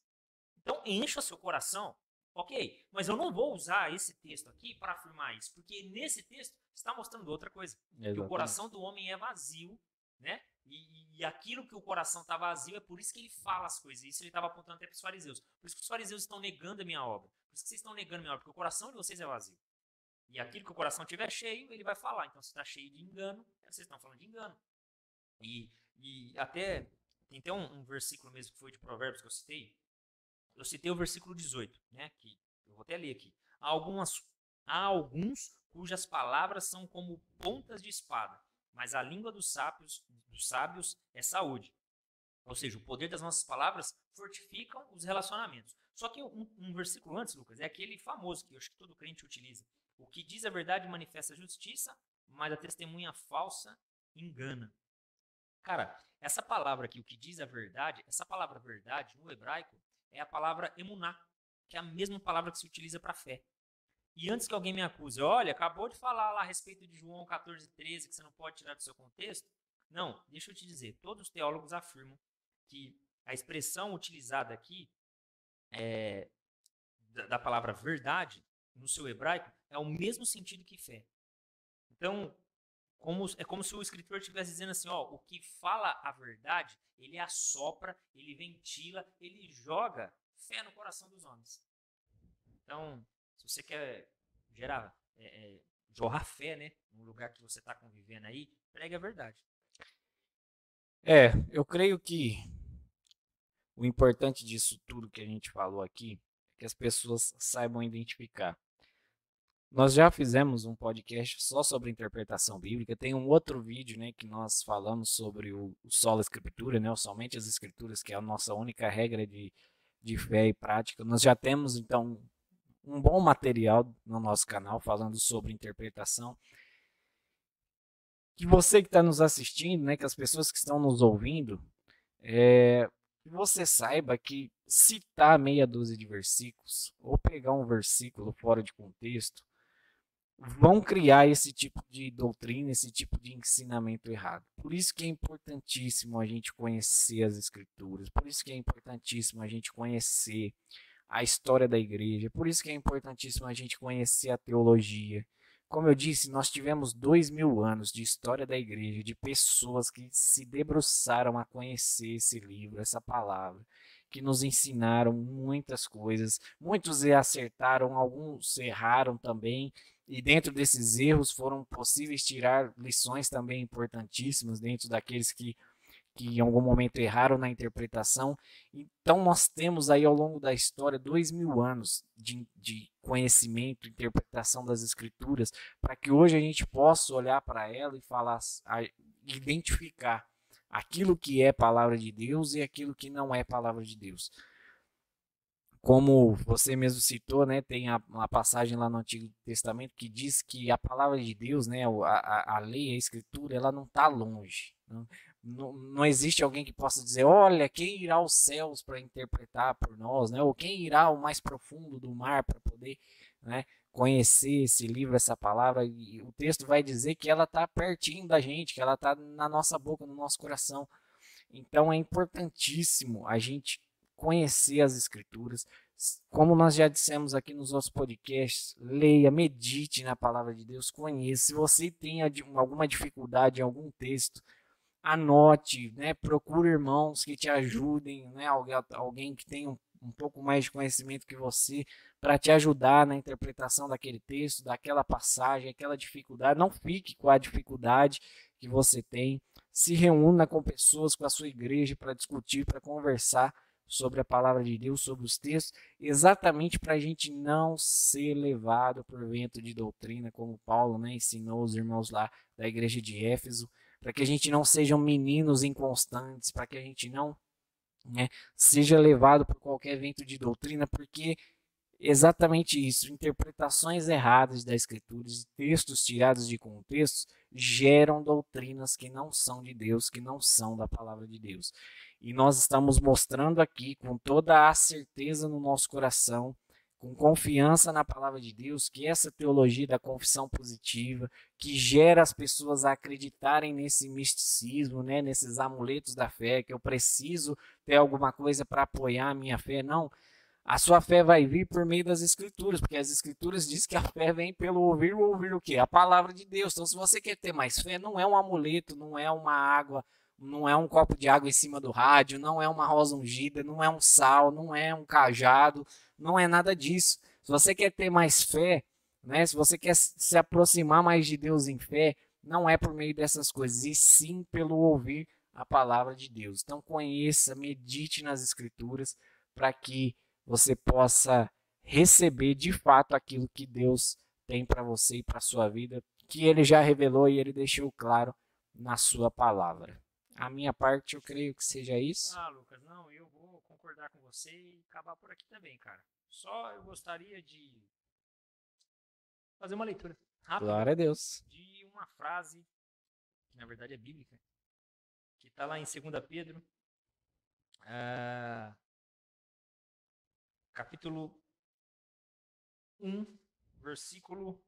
Então, encha seu coração, ok? Mas eu não vou usar esse texto aqui para afirmar isso, porque nesse texto está mostrando outra coisa. Exatamente. Que o coração do homem é vazio, né? E, e aquilo que o coração está vazio é por isso que ele fala as coisas. Isso ele estava apontando até para os fariseus. Por isso que os fariseus estão negando a minha obra. Por isso que vocês estão negando a minha obra, porque o coração de vocês é vazio. E aquilo que o coração tiver cheio, ele vai falar. Então, se está cheio de engano, vocês estão falando de engano. E, e até tem até um, um versículo mesmo que foi de Provérbios que eu citei, eu citei o versículo 18, né, que eu vou até ler aqui. Há, algumas, há alguns cujas palavras são como pontas de espada, mas a língua dos sábios, dos sábios é saúde. Ou seja, o poder das nossas palavras fortificam os relacionamentos. Só que um, um versículo antes, Lucas, é aquele famoso que eu acho que todo crente utiliza. O que diz a verdade manifesta a justiça, mas a testemunha falsa engana. Cara, essa palavra aqui, o que diz a verdade, essa palavra verdade no hebraico, é a palavra emuná, que é a mesma palavra que se utiliza para fé. E antes que alguém me acuse, olha, acabou de falar lá a respeito de João 14, 13, que você não pode tirar do seu contexto. Não, deixa eu te dizer, todos os teólogos afirmam que a expressão utilizada aqui é, da, da palavra verdade, no seu hebraico, é o mesmo sentido que fé. Então, como, é como se o escritor estivesse dizendo assim, ó, o que fala a verdade, ele assopra, ele ventila, ele joga fé no coração dos homens. Então, se você quer gerar, é, é, jorrar fé, né, no lugar que você está convivendo aí, pregue a verdade.
É, eu creio que o importante disso tudo que a gente falou aqui é que as pessoas saibam identificar. Nós já fizemos um podcast só sobre interpretação bíblica. Tem um outro vídeo, né, que nós falamos sobre o, o solo escritura, né, somente as escrituras, que é a nossa única regra de, de fé e prática. Nós já temos então um bom material no nosso canal falando sobre interpretação. Que você que está nos assistindo, né, que as pessoas que estão nos ouvindo, é, que você saiba que citar meia dúzia de versículos ou pegar um versículo fora de contexto vão criar esse tipo de doutrina, esse tipo de ensinamento errado. Por isso que é importantíssimo a gente conhecer as escrituras, por isso que é importantíssimo a gente conhecer a história da igreja, por isso que é importantíssimo a gente conhecer a teologia. Como eu disse, nós tivemos dois mil anos de história da igreja, de pessoas que se debruçaram a conhecer esse livro, essa palavra, que nos ensinaram muitas coisas. Muitos acertaram, alguns erraram também, e dentro desses erros foram possíveis tirar lições também importantíssimas dentro daqueles que, que em algum momento erraram na interpretação. Então nós temos aí ao longo da história dois mil anos de, de conhecimento, interpretação das escrituras, para que hoje a gente possa olhar para ela e falar, identificar aquilo que é palavra de Deus e aquilo que não é palavra de Deus como você mesmo citou, né, tem a, uma passagem lá no Antigo Testamento que diz que a palavra de Deus, né, a, a, lei, a escritura, ela não está longe. Não, não, não, existe alguém que possa dizer, olha, quem irá aos céus para interpretar por nós, né, ou quem irá ao mais profundo do mar para poder né, conhecer esse livro, essa palavra. E o texto vai dizer que ela está pertinho da gente, que ela está na nossa boca, no nosso coração. Então é importantíssimo a gente conhecer as escrituras. Como nós já dissemos aqui nos nossos podcasts, leia, medite na palavra de Deus, conheça. Se você tem alguma dificuldade em algum texto, anote, né? procure irmãos que te ajudem, né? alguém, que tenha um, um pouco mais de conhecimento que você, para te ajudar na interpretação daquele texto, daquela passagem, aquela dificuldade. Não fique com a dificuldade que você tem. Se reúna com pessoas, com a sua igreja, para discutir, para conversar sobre a palavra de Deus, sobre os textos, exatamente para a gente não ser levado por vento de doutrina, como Paulo né, ensinou os irmãos lá da igreja de Éfeso, para que a gente não sejam meninos inconstantes, para que a gente não né, seja levado por qualquer vento de doutrina, porque exatamente isso, interpretações erradas da escritura, textos tirados de contextos, geram doutrinas que não são de Deus, que não são da palavra de Deus. E nós estamos mostrando aqui com toda a certeza no nosso coração, com confiança na palavra de Deus, que essa teologia da confissão positiva, que gera as pessoas a acreditarem nesse misticismo, né, nesses amuletos da fé, que eu preciso ter alguma coisa para apoiar a minha fé, não. A sua fé vai vir por meio das escrituras, porque as escrituras dizem que a fé vem pelo ouvir, ouvir o quê? A palavra de Deus. Então, se você quer ter mais fé, não é um amuleto, não é uma água não é um copo de água em cima do rádio, não é uma rosa ungida, não é um sal, não é um cajado, não é nada disso. Se você quer ter mais fé, né, se você quer se aproximar mais de Deus em fé, não é por meio dessas coisas, e sim pelo ouvir a palavra de Deus. Então conheça, medite nas escrituras para que você possa receber de fato aquilo que Deus tem para você e para sua vida, que ele já revelou e ele deixou claro na sua palavra. A minha parte, eu creio que seja isso.
Ah, Lucas, não, eu vou concordar com você e acabar por aqui também, cara. Só eu gostaria de fazer uma leitura rápida.
Glória a Deus.
De uma frase, que na verdade é bíblica, que está lá em 2 Pedro, uh, capítulo 1, versículo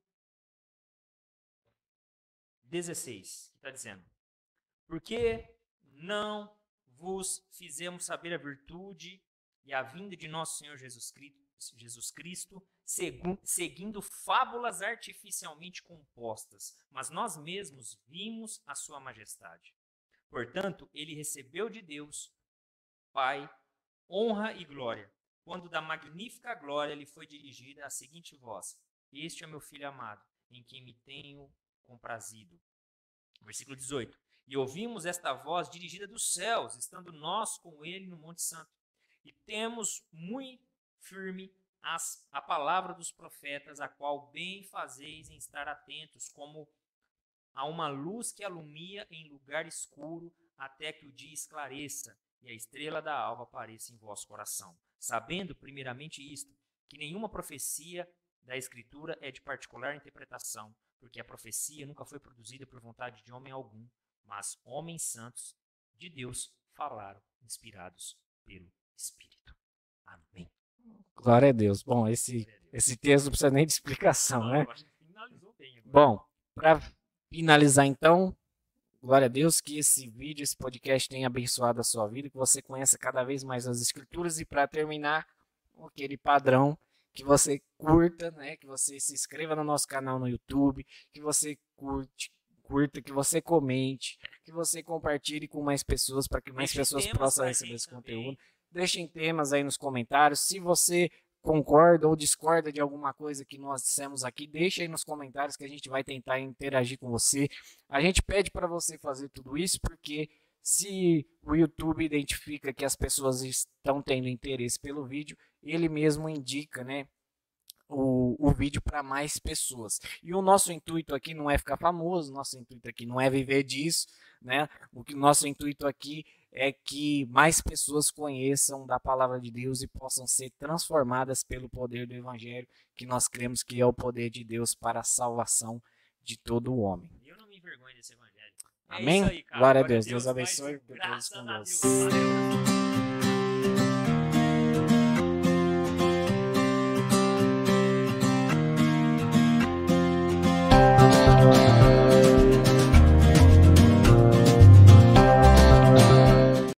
16, que está dizendo: Porque não vos fizemos saber a virtude e a vinda de nosso Senhor Jesus Cristo, Jesus Cristo seguindo fábulas artificialmente compostas, mas nós mesmos vimos a sua majestade. Portanto, ele recebeu de Deus, Pai, honra e glória, quando da magnífica glória lhe foi dirigida a seguinte voz: Este é meu filho amado, em quem me tenho comprazido. Versículo 18. E ouvimos esta voz dirigida dos céus, estando nós com ele no Monte Santo. E temos muito firme as, a palavra dos profetas, a qual bem fazeis em estar atentos, como a uma luz que alumia em lugar escuro, até que o dia esclareça e a estrela da alva apareça em vosso coração. Sabendo, primeiramente, isto, que nenhuma profecia da Escritura é de particular interpretação, porque a profecia nunca foi produzida por vontade de homem algum, mas homens santos de Deus falaram, inspirados pelo Espírito. Amém.
Glória a Deus. Bom, esse, esse texto não precisa nem de explicação, né? Bom, para finalizar então, glória a Deus que esse vídeo, esse podcast tenha abençoado a sua vida, que você conheça cada vez mais as escrituras e para terminar, aquele padrão que você curta, né, que você se inscreva no nosso canal no YouTube, que você curte, curta, que você comente, que você compartilhe com mais pessoas para que mais Deixe pessoas possam receber esse também. conteúdo. Deixem temas aí nos comentários. Se você concorda ou discorda de alguma coisa que nós dissemos aqui, deixe aí nos comentários que a gente vai tentar interagir com você. A gente pede para você fazer tudo isso porque se o YouTube identifica que as pessoas estão tendo interesse pelo vídeo, ele mesmo indica, né, o, o vídeo para mais pessoas. E o nosso intuito aqui não é ficar famoso, nosso intuito aqui não é viver disso, né? O que nosso intuito aqui é que mais pessoas conheçam da palavra de Deus e possam ser transformadas pelo poder do evangelho, que nós cremos que é o poder de Deus para a salvação de todo o homem.
Eu não me envergonho desse evangelho.
É Amém? Aí, Glória a Deus. Deus, Deus abençoe. Deus com Deus.